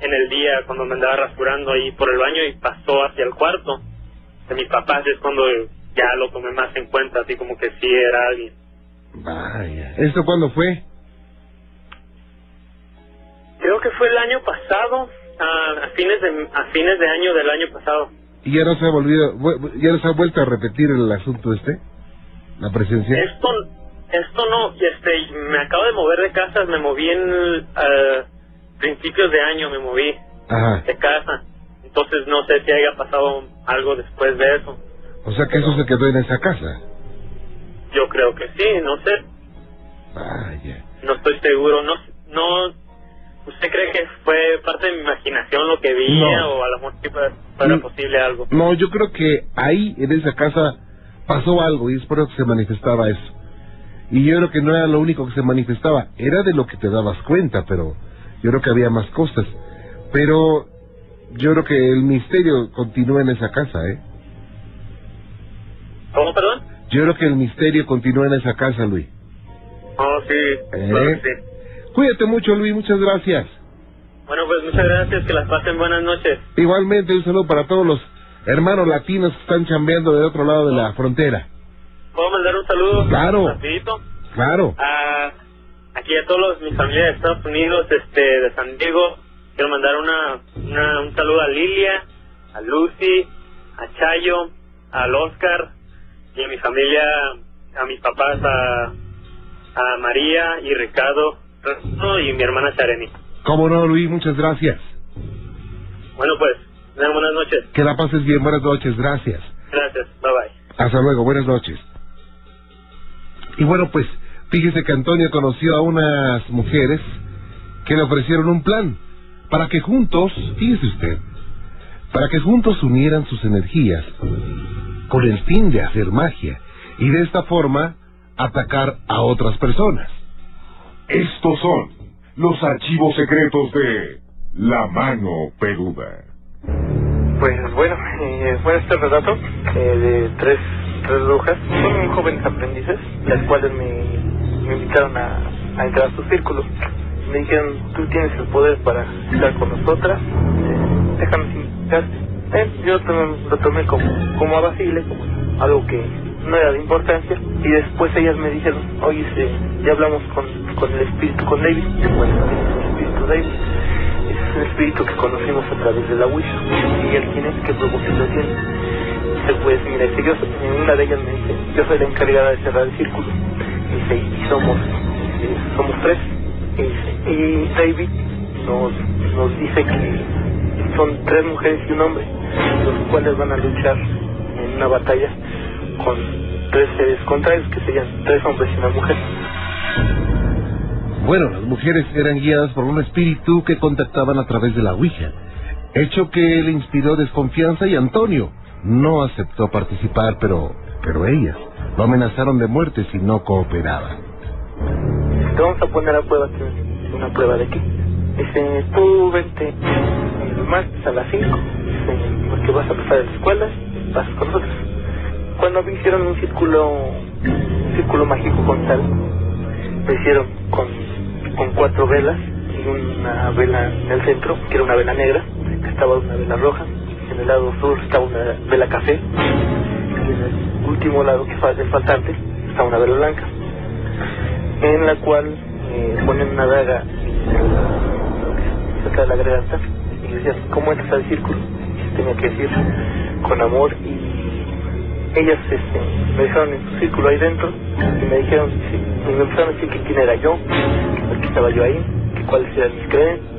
en el día, cuando me andaba rasurando ahí por el baño y pasó hacia el cuarto de mis papás, es cuando ya lo tomé más en cuenta, así como que sí era alguien. Vaya. ¿Esto cuándo fue? Creo que fue el año pasado, a, fines de a fines de año del año pasado. ¿Y ya no se ha volvido, ya no se ha vuelto a repetir el asunto este? ¿La presencia? Esto, esto no, este, me acabo de mover de casa, me moví en principios de año, me moví de casa. Entonces no sé si haya pasado algo después de eso. O sea que eso se quedó en esa casa. Yo creo que sí, no sé. Vaya. No estoy seguro, no, no. ¿Usted cree que fue parte de mi imaginación lo que vi o a lo mejor fuera, posible algo? No, yo creo que ahí en esa casa pasó algo y es por eso que se manifestaba eso. Y yo creo que no era lo único que se manifestaba, era de lo que te dabas cuenta, pero yo creo que había más cosas. Pero yo creo que el misterio continúa en esa casa, ¿eh? ¿Cómo, perdón? Yo creo que el misterio continúa en esa casa, Luis. Oh, sí. ¿Eh? sí. Cuídate mucho, Luis. Muchas gracias. Bueno, pues muchas gracias. Que las pasen buenas noches. Igualmente, un saludo para todos los hermanos latinos que están chambeando de otro lado de la frontera. ¿Puedo mandar un saludo? Claro. Rapidito. Claro. A, aquí a todos mis familiares de Estados Unidos, este, de San Diego. Quiero mandar una, una, un saludo a Lilia, a Lucy, a Chayo, al Oscar, y a mi familia, a mis papás, a, a María y Ricardo y mi hermana Chareni. Cómo no, Luis, muchas gracias. Bueno, pues, buenas noches. Que la pases bien, buenas noches, gracias. Gracias, bye bye. Hasta luego, buenas noches. Y bueno, pues, fíjese que Antonio conoció a unas mujeres que le ofrecieron un plan para que juntos, fíjese usted, para que juntos unieran sus energías con el fin de hacer magia y de esta forma atacar a otras personas. Estos son los archivos secretos de La Mano Peluda. Pues bueno, eh, fue este relato eh, de tres, tres brujas. Son jóvenes aprendices, las cuales me, invitaron a, entrar a su círculo. Me dijeron, tú tienes el poder para estar con nosotras, déjanos invitarte eh, yo lo tomé como, como a Basile, como algo que no era de importancia, y después ellas me dijeron, oye, este, ya hablamos con, con el espíritu, con David, bueno, el espíritu David, es un espíritu que conocimos a través de la Wish, y él quién es, qué propósito tiene. Dice, pues mira, dice, yo, una de ellas me dice, yo soy la encargada de cerrar el círculo, dice, y somos, eh, somos tres, y David nos, nos dice que son tres mujeres y un hombre, los cuales van a luchar en una batalla con tres seres contrarios, que serían tres hombres y una mujer. Bueno, las mujeres eran guiadas por un espíritu que contactaban a través de la Ouija, hecho que le inspiró desconfianza y Antonio no aceptó participar, pero, pero ellas lo amenazaron de muerte si no cooperaba. Te vamos a poner a prueba, una prueba de qué. Dice, tú vente martes a las 5, porque vas a pasar a la escuela, vas con nosotros. Cuando me hicieron un círculo, un círculo mágico con sal, lo hicieron con, con cuatro velas y una vela en el centro, que era una vela negra, que estaba una vela roja, en el lado sur estaba una vela café, y en el último lado que falta el faltante está una vela blanca, en la cual eh, ponen una daga cerca de la garganta y decían, ¿cómo entras al círculo? tenía que decir con amor y ellas este, me dejaron en su círculo ahí dentro y me dijeron, y me empezaron a decir que quién era yo, que estaba yo ahí, que cuáles eran mis creencias.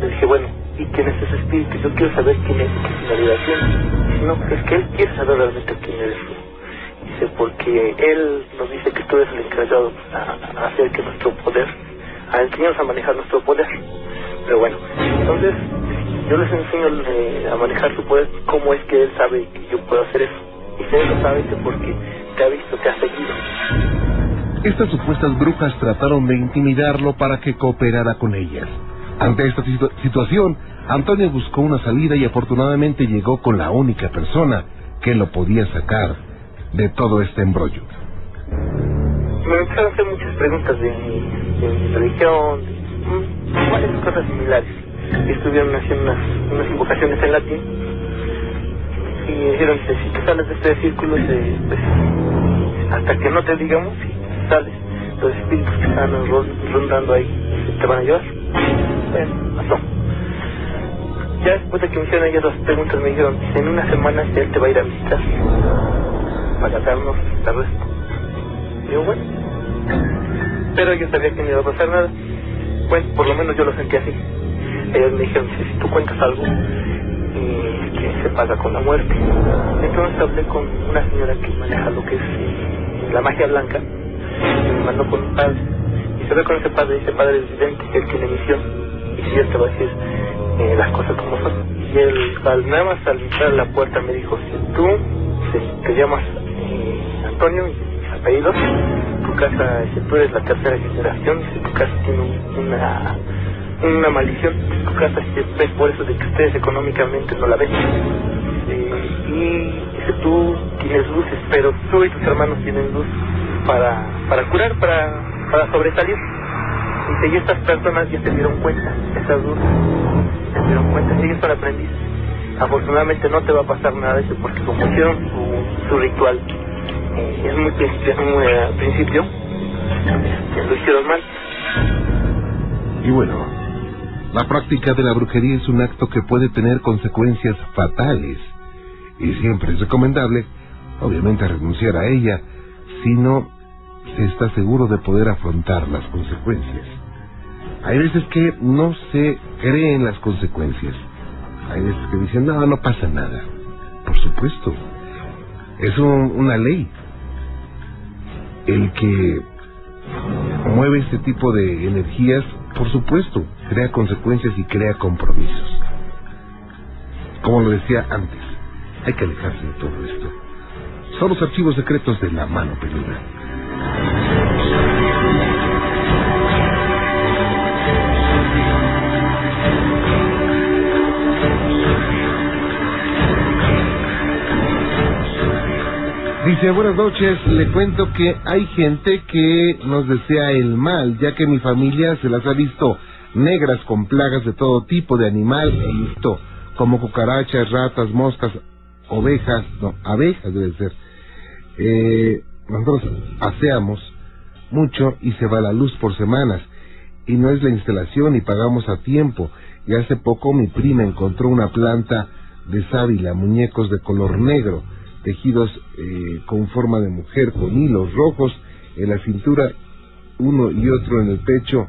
Le dije, bueno, ¿y quién es ese espíritu? Yo quiero saber quién es qué finalidad tiene. no, pues es que él quiere saber realmente quién eres. Dice, porque él nos dice que tú eres el encargado a, hacer que nuestro poder, a enseñarnos a manejar nuestro poder. Pero bueno, entonces yo les enseño eh, a manejar su poder, cómo es que él sabe que yo puedo hacer eso. Y si él lo sabe, es porque te ha visto, te ha seguido. Estas supuestas brujas trataron de intimidarlo para que cooperara con ellas. Ante esta situ- situación, Antonio buscó una salida y afortunadamente llegó con la única persona que lo podía sacar de todo este embrollo. Me empezaron a hacer muchas preguntas de mi, religión, mm, varias cosas similares. Estuvieron haciendo unas, invocaciones en latín. Y dijeron, dice, si te sales de este círculo, pues, hasta que no te digamos, sales, los espíritus que están ro- rondando ahí te van a llevar. Bueno, pasó. Ya después de que me hicieron ellas las preguntas, me dijeron, en una semana él te va a ir a visitar para darnos la respuesta. Digo, bueno. Pero yo sabía que no iba a pasar nada. Bueno, por lo menos yo lo sentí así. Ellos me dijeron, si, si tú cuentas algo, que se paga con la muerte. Entonces hablé con una señora que maneja lo que es la magia blanca. Y mandó con un padre. Y se ve con ese padre, ese padre es vidente, él tiene misión. Y si él te va a decir eh, las cosas como son. Y él, al, nada al entrar a la puerta, me dijo, si tú si te llamas eh, Antonio y apellidos, tu casa, si tú eres la tercera generación, si tu casa tiene un- una una maldición, tu casa ve por eso de que ustedes económicamente no la ven. Eh, y dice, tú tienes luces, pero tú y tus hermanos tienen luz para, para curar, para, para sobresalir. Dice, y estas personas ya se dieron cuenta, estas luces, se dieron cuenta, ellos son aprendices. Afortunadamente no te va a pasar nada de eso porque como hicieron su, ritual, eh, es muy principio, muy, eh, principio, eh, lo hicieron mal. Y bueno, la práctica de la brujería es un acto que puede tener consecuencias fatales y siempre es recomendable, obviamente, renunciar a ella si no se está seguro de poder afrontar las consecuencias. Hay veces que no se creen las consecuencias. Hay veces que dicen, no, no pasa nada. Por supuesto, es un- una ley. El que mueve este tipo de energías, por supuesto, crea consecuencias y crea compromisos. Como lo decía antes, hay que alejarse de todo esto. Son los archivos secretos de la mano peluda. Dice, buenas noches, le cuento que hay gente que nos desea el mal, ya que mi familia se las ha visto negras con plagas de todo tipo de animal e visto como cucarachas, ratas, moscas, ovejas, no, abejas debe ser. Eh, nosotros aseamos mucho y se va la luz por semanas y no es la instalación y pagamos a tiempo. Y hace poco mi prima encontró una planta de sábila, muñecos de color negro, tejidos eh, con forma de mujer, con hilos rojos en la cintura, uno y otro en el pecho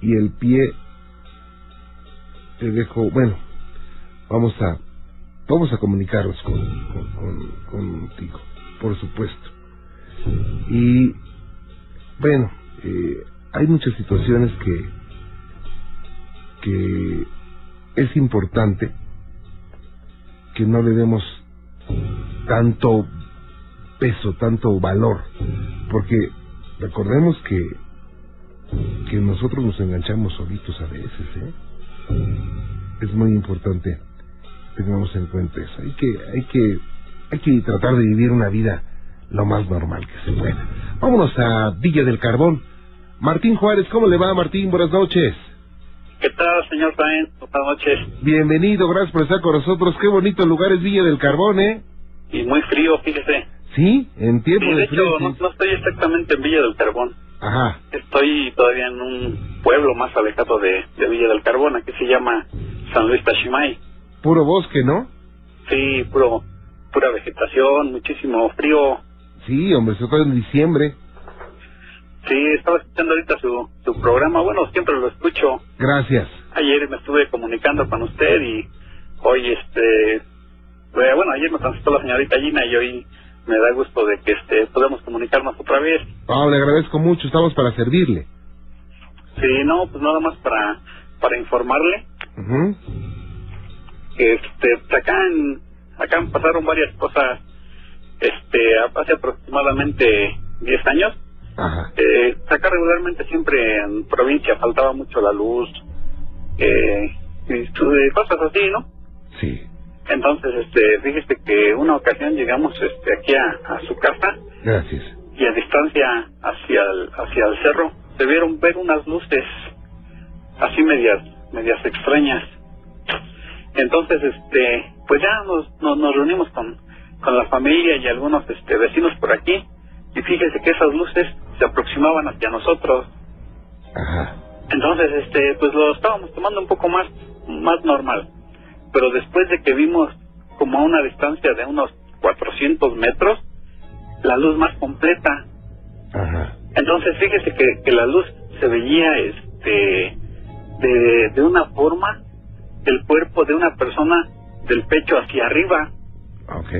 y el pie. Te dejo, bueno, vamos a vamos a comunicarnos con, con, con- contigo, por supuesto. Y bueno, eh, hay muchas situaciones que que es importante que no le demos tanto peso, tanto valor, porque recordemos que que nosotros nos enganchamos solitos a veces, ¿eh? Es muy importante tengamos en cuenta eso. Hay que hay que hay que tratar de vivir una vida lo más normal que se pueda. Vámonos a Villa del Carbón. Martín Juárez, ¿cómo le va, Martín? Buenas noches. ¿Qué tal, señor Sainz? Buenas noches. Bienvenido, gracias por estar con nosotros. Qué bonito lugar es Villa del Carbón, ¿eh? Y muy frío, fíjese. Sí, en tiempo Sí, de de hecho, frío. no, estoy exactamente en Villa del Carbón. Ajá. Estoy todavía en un pueblo más alejado de, de Villa del Carbón, aquí se llama San Luis Tashimay. Puro bosque, ¿no? Sí, puro, pura vegetación, muchísimo frío. Sí, hombre, sobre todo en diciembre. Sí, estaba escuchando ahorita su, su programa. Bueno, siempre lo escucho. Gracias. Ayer me estuve comunicando con usted y hoy, este, eh, bueno, ayer nos transmitió la señorita Gina y hoy me da gusto de que este podemos comunicarnos otra vez. Ah, le agradezco mucho, estamos para servirle. Sí, no, pues nada más para para informarle que este acá en, acá pasaron varias cosas este hace aproximadamente 10 años Ajá. eh, acá regularmente siempre en provincia faltaba mucho la luz eh, y cosas así no Sí. entonces este fíjese que una ocasión llegamos este aquí a, a su casa Gracias. y a distancia hacia el, hacia el cerro se vieron ver unas luces así medias medias extrañas entonces este pues ya nos, nos, nos reunimos con, con la familia y algunos este vecinos por aquí y fíjese que esas luces se aproximaban hacia nosotros Ajá. entonces este pues lo estábamos tomando un poco más más normal pero después de que vimos como a una distancia de unos 400 metros la luz más completa Ajá. entonces fíjese que, que la luz se veía este de, de una forma el cuerpo de una persona del pecho hacia arriba Ok.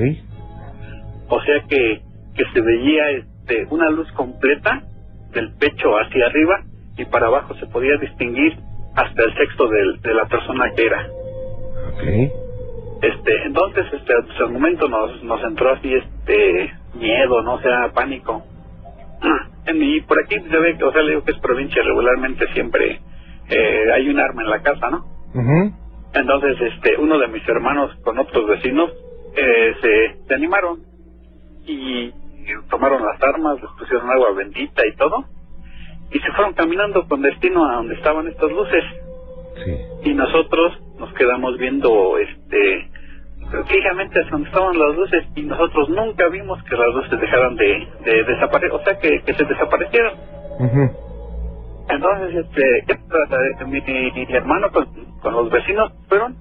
O sea que, que se veía este una luz completa del pecho hacia arriba y para abajo se podía distinguir hasta el sexo del- de la persona que era Ok. este entonces este pues, al momento nos nos entró así este miedo no o sea pánico (clears throat) y por aquí se ve que o sea le digo que es provincia regularmente siempre eh, hay un arma en la casa no Ujú. entonces este uno de mis hermanos con otros vecinos eh, se, se animaron y tomaron las armas les pusieron agua bendita y todo y se fueron caminando con destino a donde estaban estas luces Sí. y nosotros nos quedamos viendo este fijamente hacia donde estaban las luces y nosotros nunca vimos que las luces dejaran de, de desaparecer, o sea que, que se desaparecieron. Ujú. Entonces, este, eh, mi, mi hermano con, con los vecinos fueron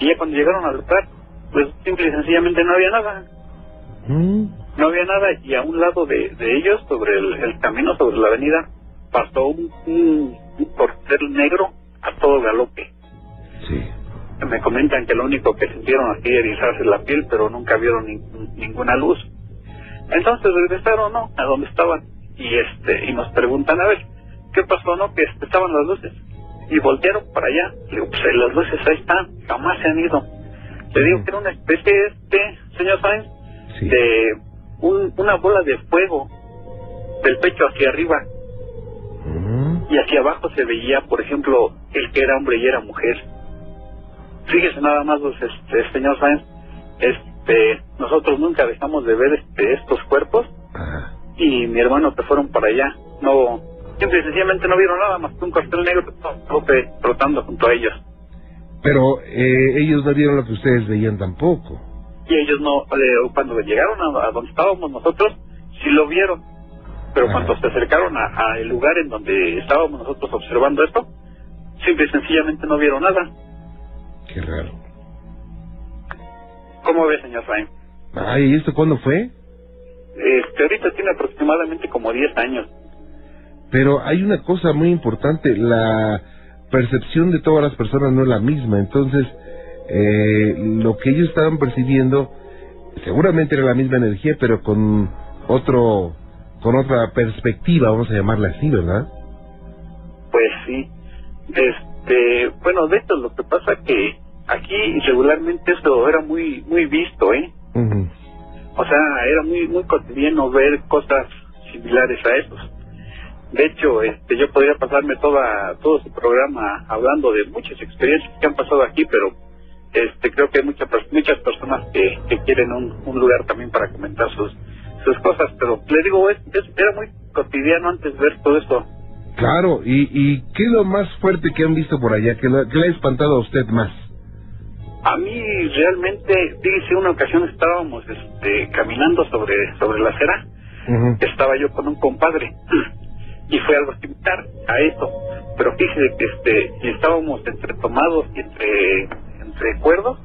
y ya cuando llegaron al lugar, pues simple y sencillamente no había nada. No había nada y a un lado de, de ellos, sobre el, el camino, sobre la avenida, pasó un, un, un portero negro a todo galope. Sí. Me comentan que lo único que sintieron aquí era erizarse la piel, pero nunca vieron nin- ninguna luz. Entonces regresaron, ¿no? A donde estaban y este y nos preguntan a ver qué pasó, ¿no? Que estaban las luces y voltearon para allá. Le digo, pues las luces ahí están, jamás se han ido. Le digo que era una especie, este, señor Sainz, Sí. de un- una bola de fuego del pecho hacia arriba Mm. y hacia abajo se veía, por ejemplo, el que era hombre y era mujer. Fíjese nada más, pues, este, señor Sáenz, este, nosotros nunca dejamos de ver este, estos cuerpos Ajá. y mi hermano que fueron para allá, no, simple y sencillamente no vieron nada más que un cartel negro tope flotando junto a ellos. Pero eh, ellos no vieron lo que ustedes veían tampoco. Y ellos no, eh, cuando llegaron a, a donde estábamos nosotros, sí lo vieron. Pero Ajá. cuando se acercaron a- al lugar en donde estábamos nosotros observando esto, simple y sencillamente no vieron nada. Qué raro. ¿Cómo ve, señor Sainz? Ay, ¿y esto cuándo fue? Este, ahorita tiene aproximadamente como 10 años. Pero hay una cosa muy importante, la percepción de todas las personas no es la misma, entonces eh, lo que ellos estaban percibiendo seguramente era la misma energía, pero con otro, con otra perspectiva, vamos a llamarla así, ¿verdad? Pues sí. Este, bueno, de esto lo que pasa que aquí regularmente esto era muy muy visto, ¿eh? O sea, era muy muy cotidiano ver cosas similares a estos. De hecho, este, yo podría pasarme toda todo su programa hablando de muchas experiencias que han pasado aquí, pero este creo que hay muchas muchas personas que, que quieren un, un lugar también para comentar sus sus cosas, pero le digo, es, es- era muy cotidiano antes ver todo esto. Claro, y, ¿y qué es lo más fuerte que han visto por allá? ¿Qué, lo- qué le ha espantado a usted más? A mí realmente, fíjese, una ocasión estábamos este, caminando sobre, sobre la acera, estaba yo con un compadre (clears throat) y fue algo similar a eso, pero fíjese que este, estábamos entre tomados y entre, entre cuerdos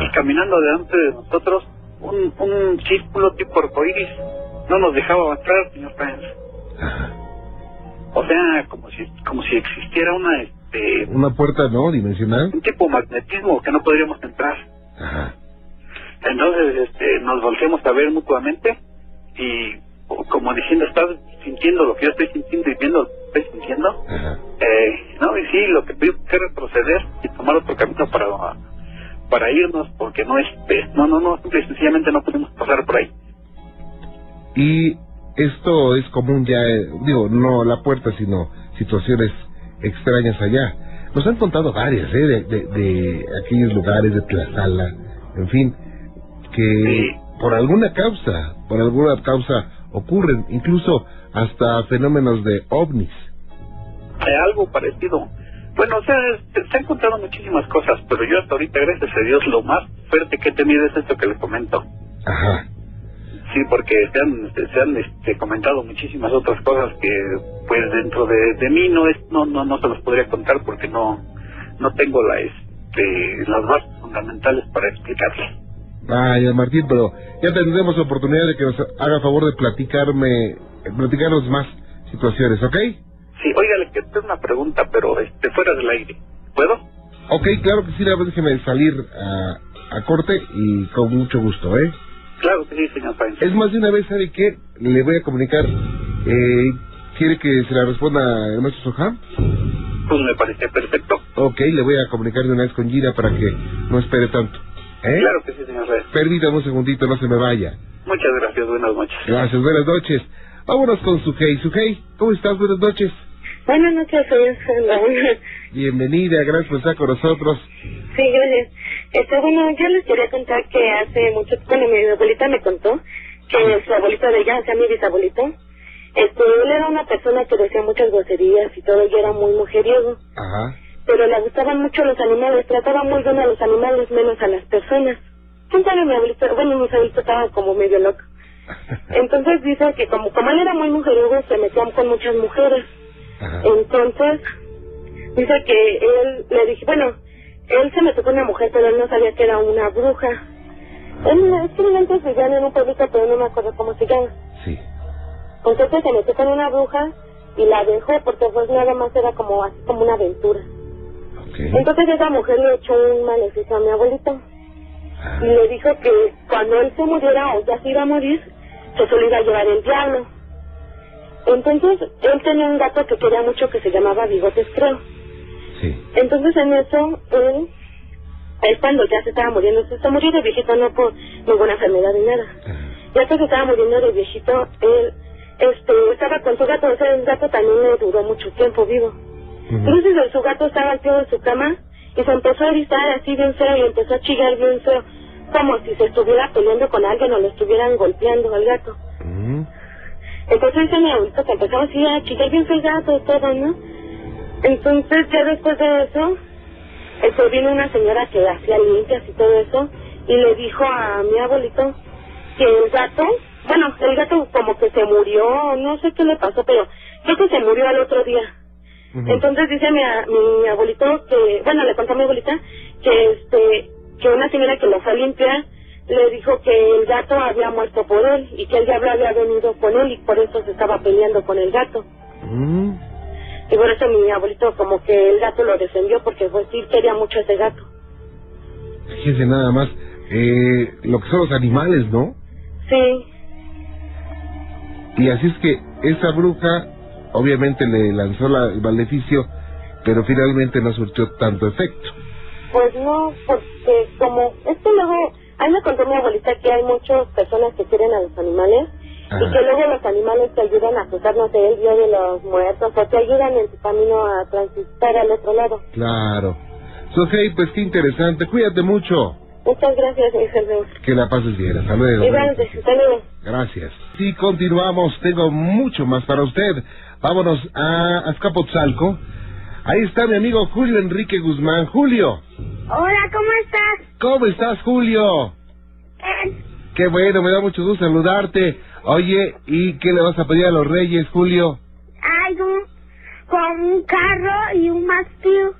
y caminando delante de nosotros un, un círculo tipo arcoíris no nos dejaba avanzar, señor Pérez. Ajá. O sea, como si, como si existiera una, este, Una puerta, ¿no? Dimensional. un tipo de magnetismo que no podríamos entrar. Ajá. Entonces, este, nos volteamos a ver mutuamente y como diciendo, ¿estás sintiendo lo que yo estoy sintiendo y viendo lo que estoy sintiendo? Eh, no, y sí, lo que tengo que retroceder y tomar otro camino para para irnos porque no este no no no simple y sencillamente no podemos pasar por ahí y esto es común ya eh, digo no la puerta sino situaciones extrañas allá nos han contado varias ¿eh? de, de, de aquellos lugares de Tlazala en fin que por alguna causa por alguna causa ocurren incluso hasta fenómenos de ovnis hay algo parecido bueno, o sea, se han contado muchísimas cosas, pero yo hasta ahorita, gracias a Dios, lo más fuerte que he tenido es esto que le comento. Ajá. Sí, porque se han, se han este, comentado muchísimas otras cosas que, pues, dentro de, de mí no es, no, no, no se los podría contar porque no, no tengo la, este, las bases fundamentales para explicarle. Vaya, Martín, pero ya tendremos oportunidad de que nos haga favor de platicarme, platicarnos más situaciones, ¿ok? Sí, oiga, le quiero hacer una pregunta, pero este, fuera del aire. ¿Puedo? Ok, claro que sí, déjeme salir a, a corte y con mucho gusto, ¿eh? Claro que sí, señor Sáenz. Es más de una vez, ¿sabe qué? Le voy a comunicar. Eh, ¿Quiere que se la responda el maestro Soham? Pues me parece perfecto. Ok, le voy a comunicar de una vez con Gina para que no espere tanto. ¿Eh? Claro que sí, señor Sáenz. Permítame un segundito, no se me vaya. Muchas gracias, buenas noches. Gracias, buenas noches. Vámonos con Sujei. Sujei, ¿cómo estás? Buenas noches. Buenas noches, soy Bienvenida, gracias por estar con nosotros. Sí, gracias. Este, bueno, yo les quería contar que hace mucho bueno, mi abuelita me contó que su abuelito de ella, o sea, mi bisabuelito, este, él era una persona que decía muchas groserías y todo, y era muy mujeriego. Ajá. Pero le gustaban mucho los animales, trataba muy bien a los animales, menos a las personas. ¿Quién sabe mi abuelito? Bueno, mi abuelito estaba como medio loco. (laughs) Entonces dice que como, como él era muy mujeriego, se metían con muchas mujeres. Entonces, dice que él le dije, bueno, él se metió con una mujer, pero él no sabía que era una bruja. Él, es que antes vivían en un pueblito, pero no me acuerdo cómo se llama. Sí. Entonces se metió con una bruja y la dejó porque pues nada más era como así como una aventura. Entonces esa mujer le echó un maleficio a mi abuelito. Y le dijo que cuando él se muriera o ya se iba a morir, que se lo iba a llevar el diablo. Entonces, él tenía un gato que quería mucho que se llamaba Bigotes, creo. Sí. Entonces, en eso, él, él cuando ya se estaba muriendo, se murió de viejito, no por ninguna enfermedad ni nada. Ya que se estaba muriendo de viejito, él este, estaba con su gato, el gato también le duró mucho tiempo vivo. Entonces, su gato estaba al pie de su cama y se empezó a gritar así bien feo y empezó a chillar bien feo, como si se estuviera peleando con alguien o lo estuvieran golpeando al gato. Entonces dice mi abuelito que empezó así a chillar bien feo el gato y todo, ¿no? Entonces ya después de eso, este, vino una señora que hacía limpias y todo eso y le dijo a mi abuelito que el gato, bueno, el gato como que se murió, no sé qué le pasó, pero creo que se murió al otro día. Entonces dice mi, mi abuelito que, bueno, le contó a mi abuelita que este que una señora que lo fue a limpiar le dijo que el gato había muerto por él y que el diablo había venido con él y por eso se estaba peleando con el gato. Y por eso mi abuelito como que el gato lo defendió porque pues sí quería mucho ese gato. Fíjese nada más, eh, lo que son los animales, ¿no? Sí. Y así es que esa bruja obviamente le lanzó la, el maleficio, pero finalmente no surtió tanto efecto. Pues no, porque como, es que luego, a mí me contó mi abuelita que hay muchas personas que quieren a los animales y que luego los animales te ayudan a cruzar, no sé, el día de los muertos o te ayudan en tu camino a transitar al otro lado. Claro. Sofía, pues qué interesante, cuídate mucho. Muchas gracias, Isabel. Que la pases bien, hasta luego. Igual, hasta luego. Gracias. Sí, continuamos, tengo mucho más para usted. Vámonos a Azcapotzalco. Ahí está mi amigo Julio Enrique Guzmán. Julio. Hola, ¿cómo estás? ¿Cómo estás, Julio? Bien. Qué bueno, me da mucho gusto saludarte. Oye, ¿y qué le vas a pedir a los reyes, Julio? Un, con un carro y un mastil.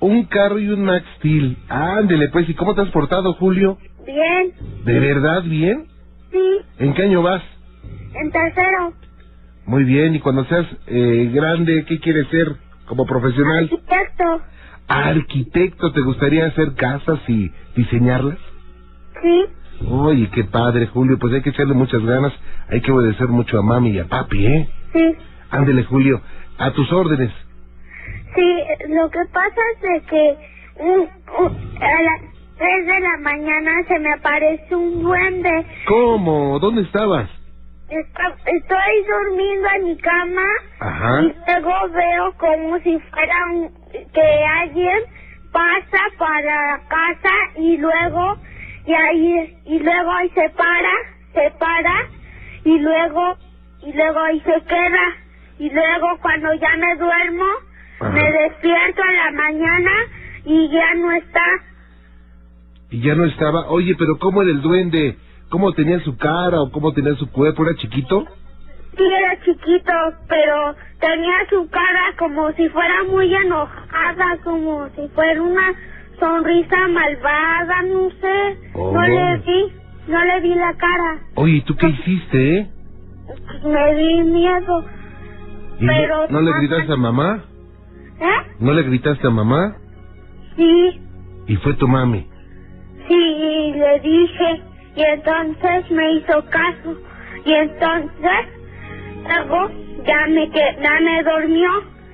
Un carro y un Max Steel. Ándele, pues, ¿y cómo te has portado, Julio? Bien. ¿De verdad bien? Sí. ¿En qué año vas? En tercero. Muy bien, y cuando seas eh, grande, ¿qué quieres ser como profesional? Arquitecto. Arquitecto, ¿te gustaría hacer casas y diseñarlas? Sí. Oye, qué padre, Julio. Pues hay que echarle muchas ganas. Hay que obedecer mucho a mami y a papi, ¿eh? Sí. Ándele, Julio. A tus órdenes. Sí, lo que pasa es de que mm, mm, a las 3 de la mañana se me aparece un duende. ¿Cómo? ¿Dónde estabas? Está- estoy durmiendo en mi cama Ajá. y luego veo como si fuera un- que alguien pasa para la casa y luego y ahí y luego ahí se para, se para y luego y luego ahí se queda y luego cuando ya me duermo Ajá. me despierto en la mañana y ya no está. Y ya no estaba. Oye, pero ¿cómo era el duende? ¿Cómo tenía su cara o cómo tenía su cuerpo? ¿Era chiquito? Sí, era chiquito, pero tenía su cara como si fuera muy enojada, como si fuera una sonrisa malvada, no sé. Oh. No le vi, no le vi la cara. Oye, ¿y tú qué hiciste, eh? Me di miedo. ¿Y no- Pero- ¿No, le gritaste a mamá? ¿Eh? ¿No le gritaste a mamá? Sí, Y fue tu mami. sí, y le dije. Y entonces me hizo caso. Y entonces, luego ya me, que, ya me dormió.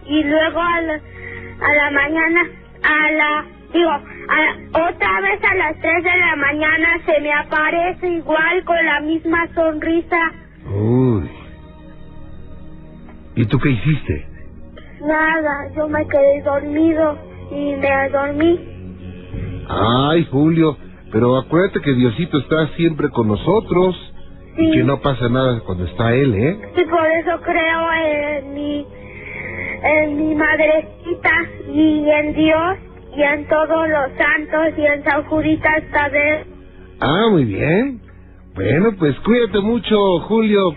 Y luego a la, a la mañana, a la, digo, a, otra vez a las 3 de la mañana se me aparece igual con la misma sonrisa. Uy. ¿Y tú qué hiciste? Nada, yo me quedé dormido y me dormí. Ay, Julio, pero acuérdate que Diosito está siempre con nosotros y Sí. que no pasa nada cuando está Él, ¿eh? Y por eso creo en mi, en mi madrecita y en Dios y en todos los santos y en San Judita esta vez. Ah, muy bien. Bueno, pues cuídate mucho, Julio.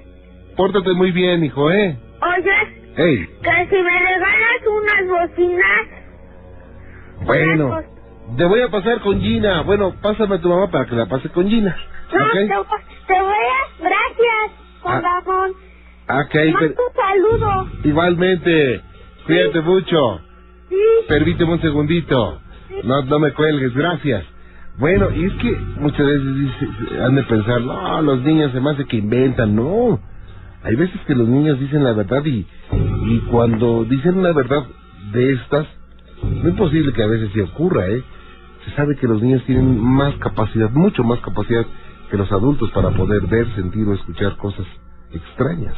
Pórtate muy bien, hijo, ¿eh? Oye, Hey, que si me regalas unas bocinas, bueno, te voy a pasar con Gina. Bueno, pásame a tu mamá para que la pase con Gina. no, te, voy- te voy a... Gracias, Juan Ah. Ok, Manda per- un saludo. igualmente. Cuídate mucho. Sí. Permíteme un segundito. No, no me cuelgues, gracias. Bueno, y es que muchas veces dice- han de pensar, no, los niños se me hace que inventan. No, hay veces que los niños dicen la verdad y, y cuando dicen una verdad de estas, no es posible que a veces se ocurra, ¿eh? Se sabe que los niños tienen más capacidad, mucho más capacidad que los adultos para poder ver, sentir o escuchar cosas extrañas.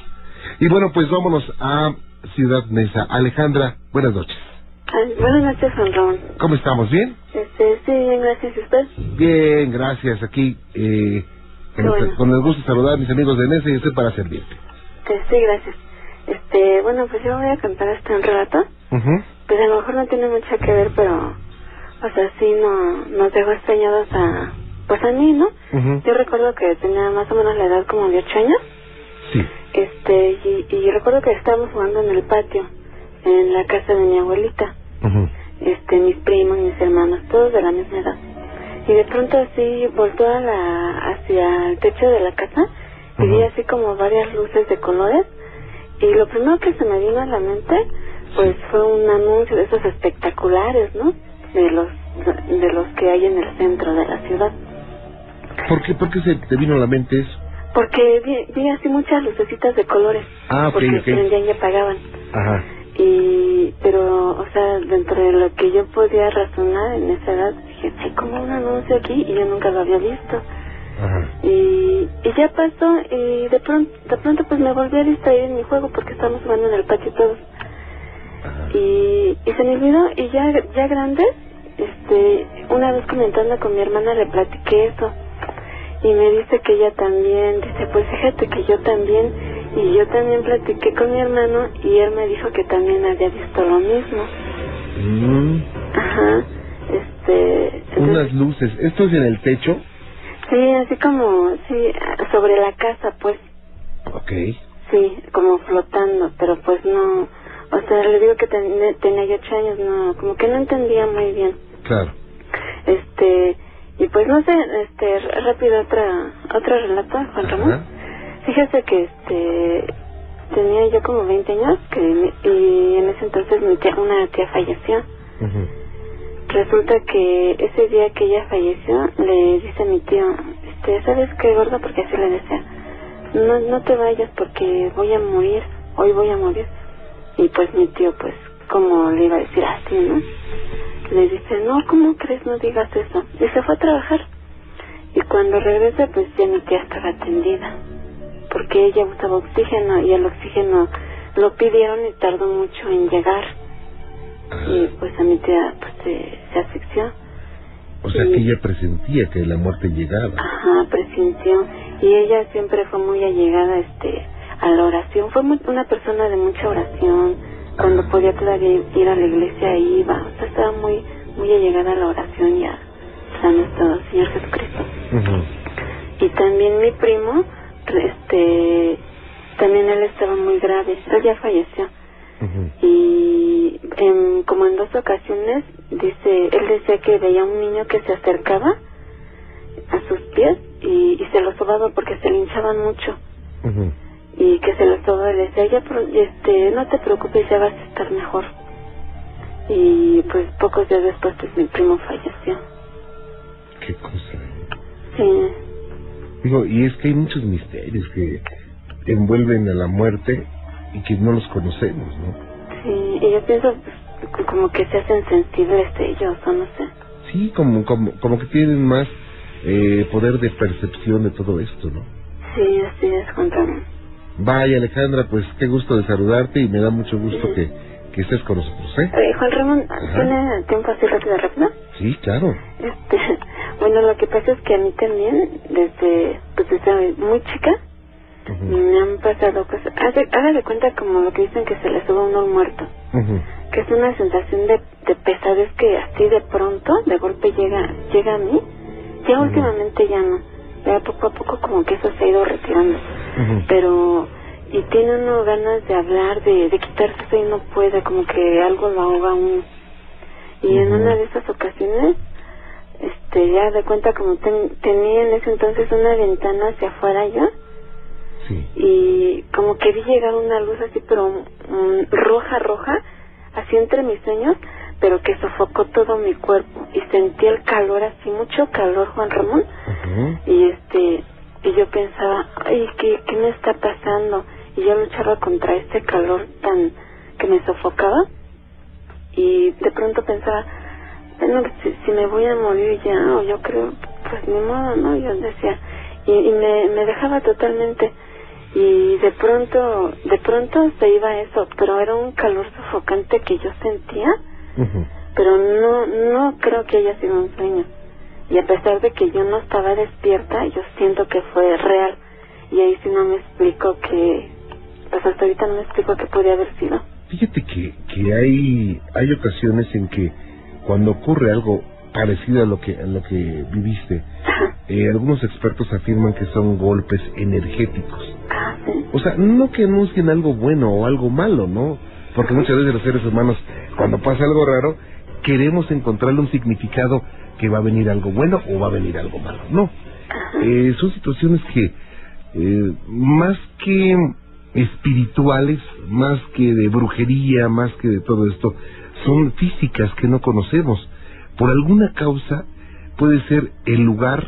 Y bueno, pues vámonos a Ciudad Neza. Alejandra, buenas noches. Ay, buenas noches, Ramón. ¿Cómo estamos? ¿Bien? Este, sí, bien, gracias. ¿Y usted? Bien, gracias. Aquí, eh, con, bueno. con el gusto de saludar a mis amigos de Nesa y estoy para servirte. Este, sí, gracias. Este, bueno, pues yo voy a contar este un relato. Ujú. Pues a lo mejor no tiene mucho que ver, pero, o sea, sí no, nos dejó extrañados a, pues a mí, ¿no? Yo recuerdo que tenía más o menos la edad como de ocho años. Sí. Este, y, y recuerdo que estábamos jugando en el patio, en la casa de mi abuelita. Ujú. este, mis primos, mis hermanos, todos de la misma edad. Y de pronto así volteó a la, hacia el techo de la casa y vi así como varias luces de colores. Y lo primero que se me vino a la mente, pues fue un anuncio de esos espectaculares, ¿no? De los, de los que hay en el centro de la ciudad. ¿Por qué, por qué se te vino a la mente eso? Porque vi, vi así muchas lucecitas de colores. Ah, ok, porque ok. prendían y apagaban. Ajá. Y, pero, o sea, dentro de lo que yo podía razonar en esa edad, dije, hay como un anuncio aquí y yo nunca lo había visto. Ajá. Y, y ya pasó y de pronto, de pronto pues me volví a distraer en mi juego porque estábamos jugando en el patio todos. Y, y se me olvidó y ya, ya grande, este, una vez comentando con mi hermana le platiqué eso. Y me dice que ella también, dice, pues fíjate que yo también, y yo también platiqué con mi hermano y él me dijo que también había visto lo mismo. Mm, Ajá, este... entonces- unas luces. ¿Esto es en el techo? Sí, así como, sí, sobre la casa, pues, Ok. sí, como flotando, pero pues no, o sea, le digo que ten- tenía yo ocho años, no, como que no entendía muy bien. Claro. Este, y pues no sé, este, rápido otra, otro relato, Juan Ramón. Fíjese que este, tenía yo como 20 años, que mi- y en ese entonces mi tía, una tía falleció. Resulta que ese día que ella falleció, le dice a mi tío, este, ¿sabes qué, gordo? Porque así le decía, no, no te vayas porque voy a morir, hoy voy a morir. Y pues mi tío, pues, como le iba a decir así, ¿no? Le dice, no, ¿cómo crees? No digas eso. Y se fue a trabajar. Y cuando regresa, pues ya mi tía estaba atendida. Porque ella usaba oxígeno y el oxígeno lo pidieron y tardó mucho en llegar. Y pues a mi tía pues se, se asfixió. O sea que ella presentía que la muerte llegaba. Ajá, presintió. Y ella siempre fue muy allegada este, a la oración. Fue muy- una persona de mucha oración. Cuando podía todavía ir a la iglesia iba. O sea, estaba muy, muy allegada a la oración y a, a nuestro Señor Jesucristo. Y también mi primo, este, también él estaba muy grave. Él ya falleció. Y en, como en dos ocasiones, dice, él decía que veía un niño que se acercaba a sus pies y, y se lo sobaba porque se le hinchaban mucho. Y que se lo y le decía, ya, este, no te preocupes, ya vas a estar mejor. Y pues pocos días después, pues mi primo falleció. Qué cosa. Sí. Digo, y es que hay muchos misterios que envuelven a la muerte y que no los conocemos, ¿no? Sí, y yo pienso pues, como que se hacen sensibles ellos, o no sé. Sí, como, como, como que tienen más eh, poder de percepción de todo esto, ¿no? Sí, así es, Juan. Vaya, Alejandra, pues qué gusto de saludarte y me da mucho gusto que, que estés con nosotros, ¿eh? Eh, Juan Ramón, ¿tiene tiempo así rápido, rápido? Sí, claro. Este, (laughs) bueno, lo que pasa es que a mí también, desde, pues desde muy chica, me han pasado cosas. Haga, de cuenta como lo que dicen que se le sube a uno un muerto, que es una sensación de, de pesadez que así de pronto, de golpe llega, llega a mí. Ya últimamente ya no, ya poco a poco como que eso se ha ido retirando. Pero, y tiene uno ganas de hablar, de, de quitarse eso y no puede, como que algo lo ahoga uno. Y en una de esas ocasiones, este, ya de cuenta como ten- tenía en ese entonces una ventana hacia afuera yo, y como que vi llegar una luz así, pero mm, roja, roja, así entre mis sueños, pero que sofocó todo mi cuerpo y sentí el calor así, mucho calor, Juan Ramón, y este, y yo pensaba, ay, ¿qué, qué me está pasando? Y yo luchaba contra este calor tan que me sofocaba y de pronto pensaba, bueno, si, si me voy a morir ya, o yo creo, pues ni modo, ¿no? Yo decía, y, y me, me dejaba totalmente y de pronto, de pronto se iba eso, pero era un calor sofocante que yo sentía, pero no, no creo que haya sido un sueño. Y a pesar de que yo no estaba despierta, yo siento que fue real. Y ahí sí no me explico que, pues hasta ahorita no me explico qué podía haber sido. Fíjate que, que hay, hay ocasiones en que cuando ocurre algo parecido a lo que, a lo que viviste, eh, algunos expertos afirman que son golpes energéticos. O sea, no que anuncien algo bueno o algo malo, ¿no? Porque muchas veces los seres humanos, cuando pasa algo raro, queremos encontrarle un significado que va a venir algo bueno o va a venir algo malo. No. Eh, son situaciones que, eh, más que espirituales, más que de brujería, más que de todo esto, son físicas que no conocemos. Por alguna causa puede ser el lugar,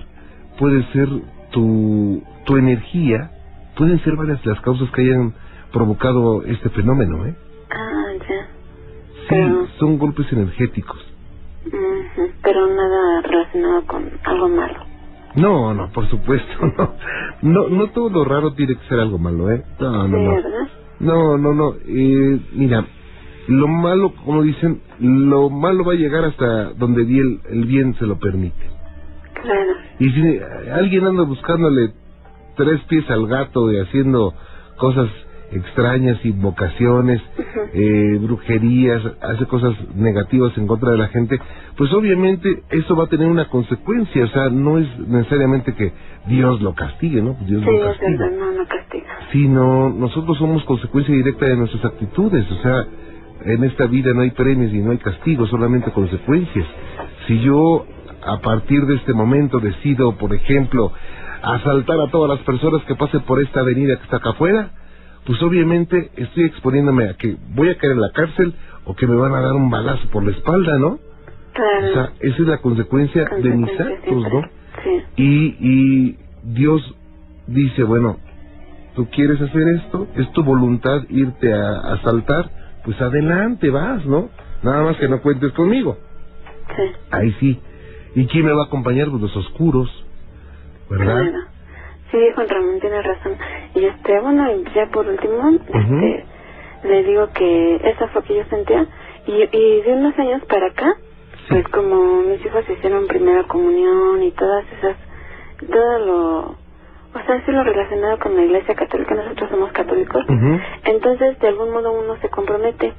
puede ser tu, tu energía, pueden ser varias las causas que hayan provocado este fenómeno, ¿eh? Ah, ya. Sí, son golpes energéticos. Pero nada relacionado con algo malo. No, no, por supuesto, (laughs) no. No, no todo lo raro tiene que ser algo malo, ¿eh? No, no, no. ¿verdad? No, no, no. Eh, mira, lo malo, como dicen, lo malo va a llegar hasta donde bien- el bien se lo permite. Claro. Y si alguien anda buscándole tres pies al gato y haciendo cosas extrañas, invocaciones, eh, brujerías, hace cosas negativas en contra de la gente, pues obviamente eso va a tener una consecuencia, o sea, no es necesariamente que Dios lo castigue, ¿no? Dios Sí, lo castiga no castiga. sino nosotros somos consecuencia directa de nuestras actitudes, o sea, en esta vida no hay premios y no hay castigos, solamente consecuencias. Si yo a partir de este momento decido, por ejemplo, asaltar a todas las personas que pasen por esta avenida que está acá afuera, pues obviamente estoy exponiéndome a que voy a caer en la cárcel o que me van a dar un balazo por la espalda, ¿no? Claro. O sea, esa es la consecuencia de mis actos, ¿no? Sí. Y, y Dios dice, bueno, tú quieres hacer esto, es tu voluntad irte a asaltar, pues adelante vas, ¿no? Nada más que no cuentes conmigo. Sí. Ahí sí. ¿Y quién me va a acompañar? Pues los oscuros, ¿verdad? Sí, Juan Ramón tiene razón. Y este, bueno, ya por último, este, le digo que esa fue que yo sentía. Y, y de unos años para acá, pues como mis hijos hicieron primera comunión y todas esas, todo lo, o sea, sí lo relacionado con la iglesia católica, nosotros somos católicos, entonces de algún modo uno se compromete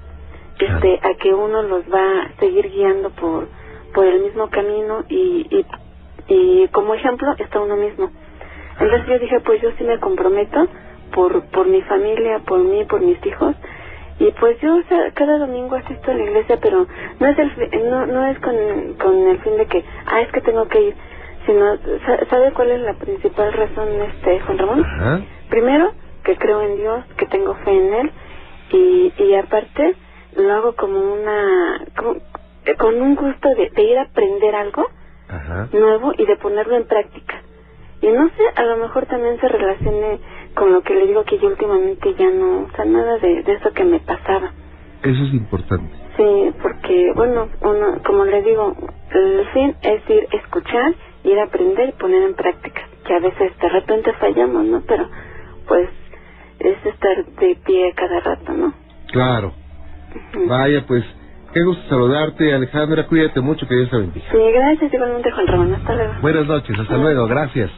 este a que uno los va a seguir guiando por por el mismo camino y, y, y como ejemplo está uno mismo. Entonces yo dije, pues yo sí me comprometo por, por mi familia, por mí, por mis hijos. Y pues yo o sea, cada domingo asisto a la iglesia, pero no es el no, no es con, con el fin de que, ah, es que tengo que ir, sino, sa- ¿sabe cuál es la principal razón, este Juan Ramón? Ajá. Primero, que creo en Dios, que tengo fe en Él, y, y aparte lo hago como una, como- con un gusto de, de ir a aprender algo Ajá. nuevo y de ponerlo en práctica. Y no sé, a lo mejor también se relacione con lo que le digo que yo últimamente ya no, o sea, nada de, de eso que me pasaba. Eso es importante. Sí, porque, bueno, uno, como le digo, el fin es ir a escuchar, ir a aprender y poner en práctica. Que a veces de repente fallamos, ¿no? Pero, pues, es estar de pie cada rato, ¿no? Claro. Vaya, pues, qué gusto saludarte, Alejandra. Cuídate mucho, que Dios te bendiga. Sí, gracias igualmente, Juan Ramón. Hasta luego. Buenas noches, hasta luego, gracias.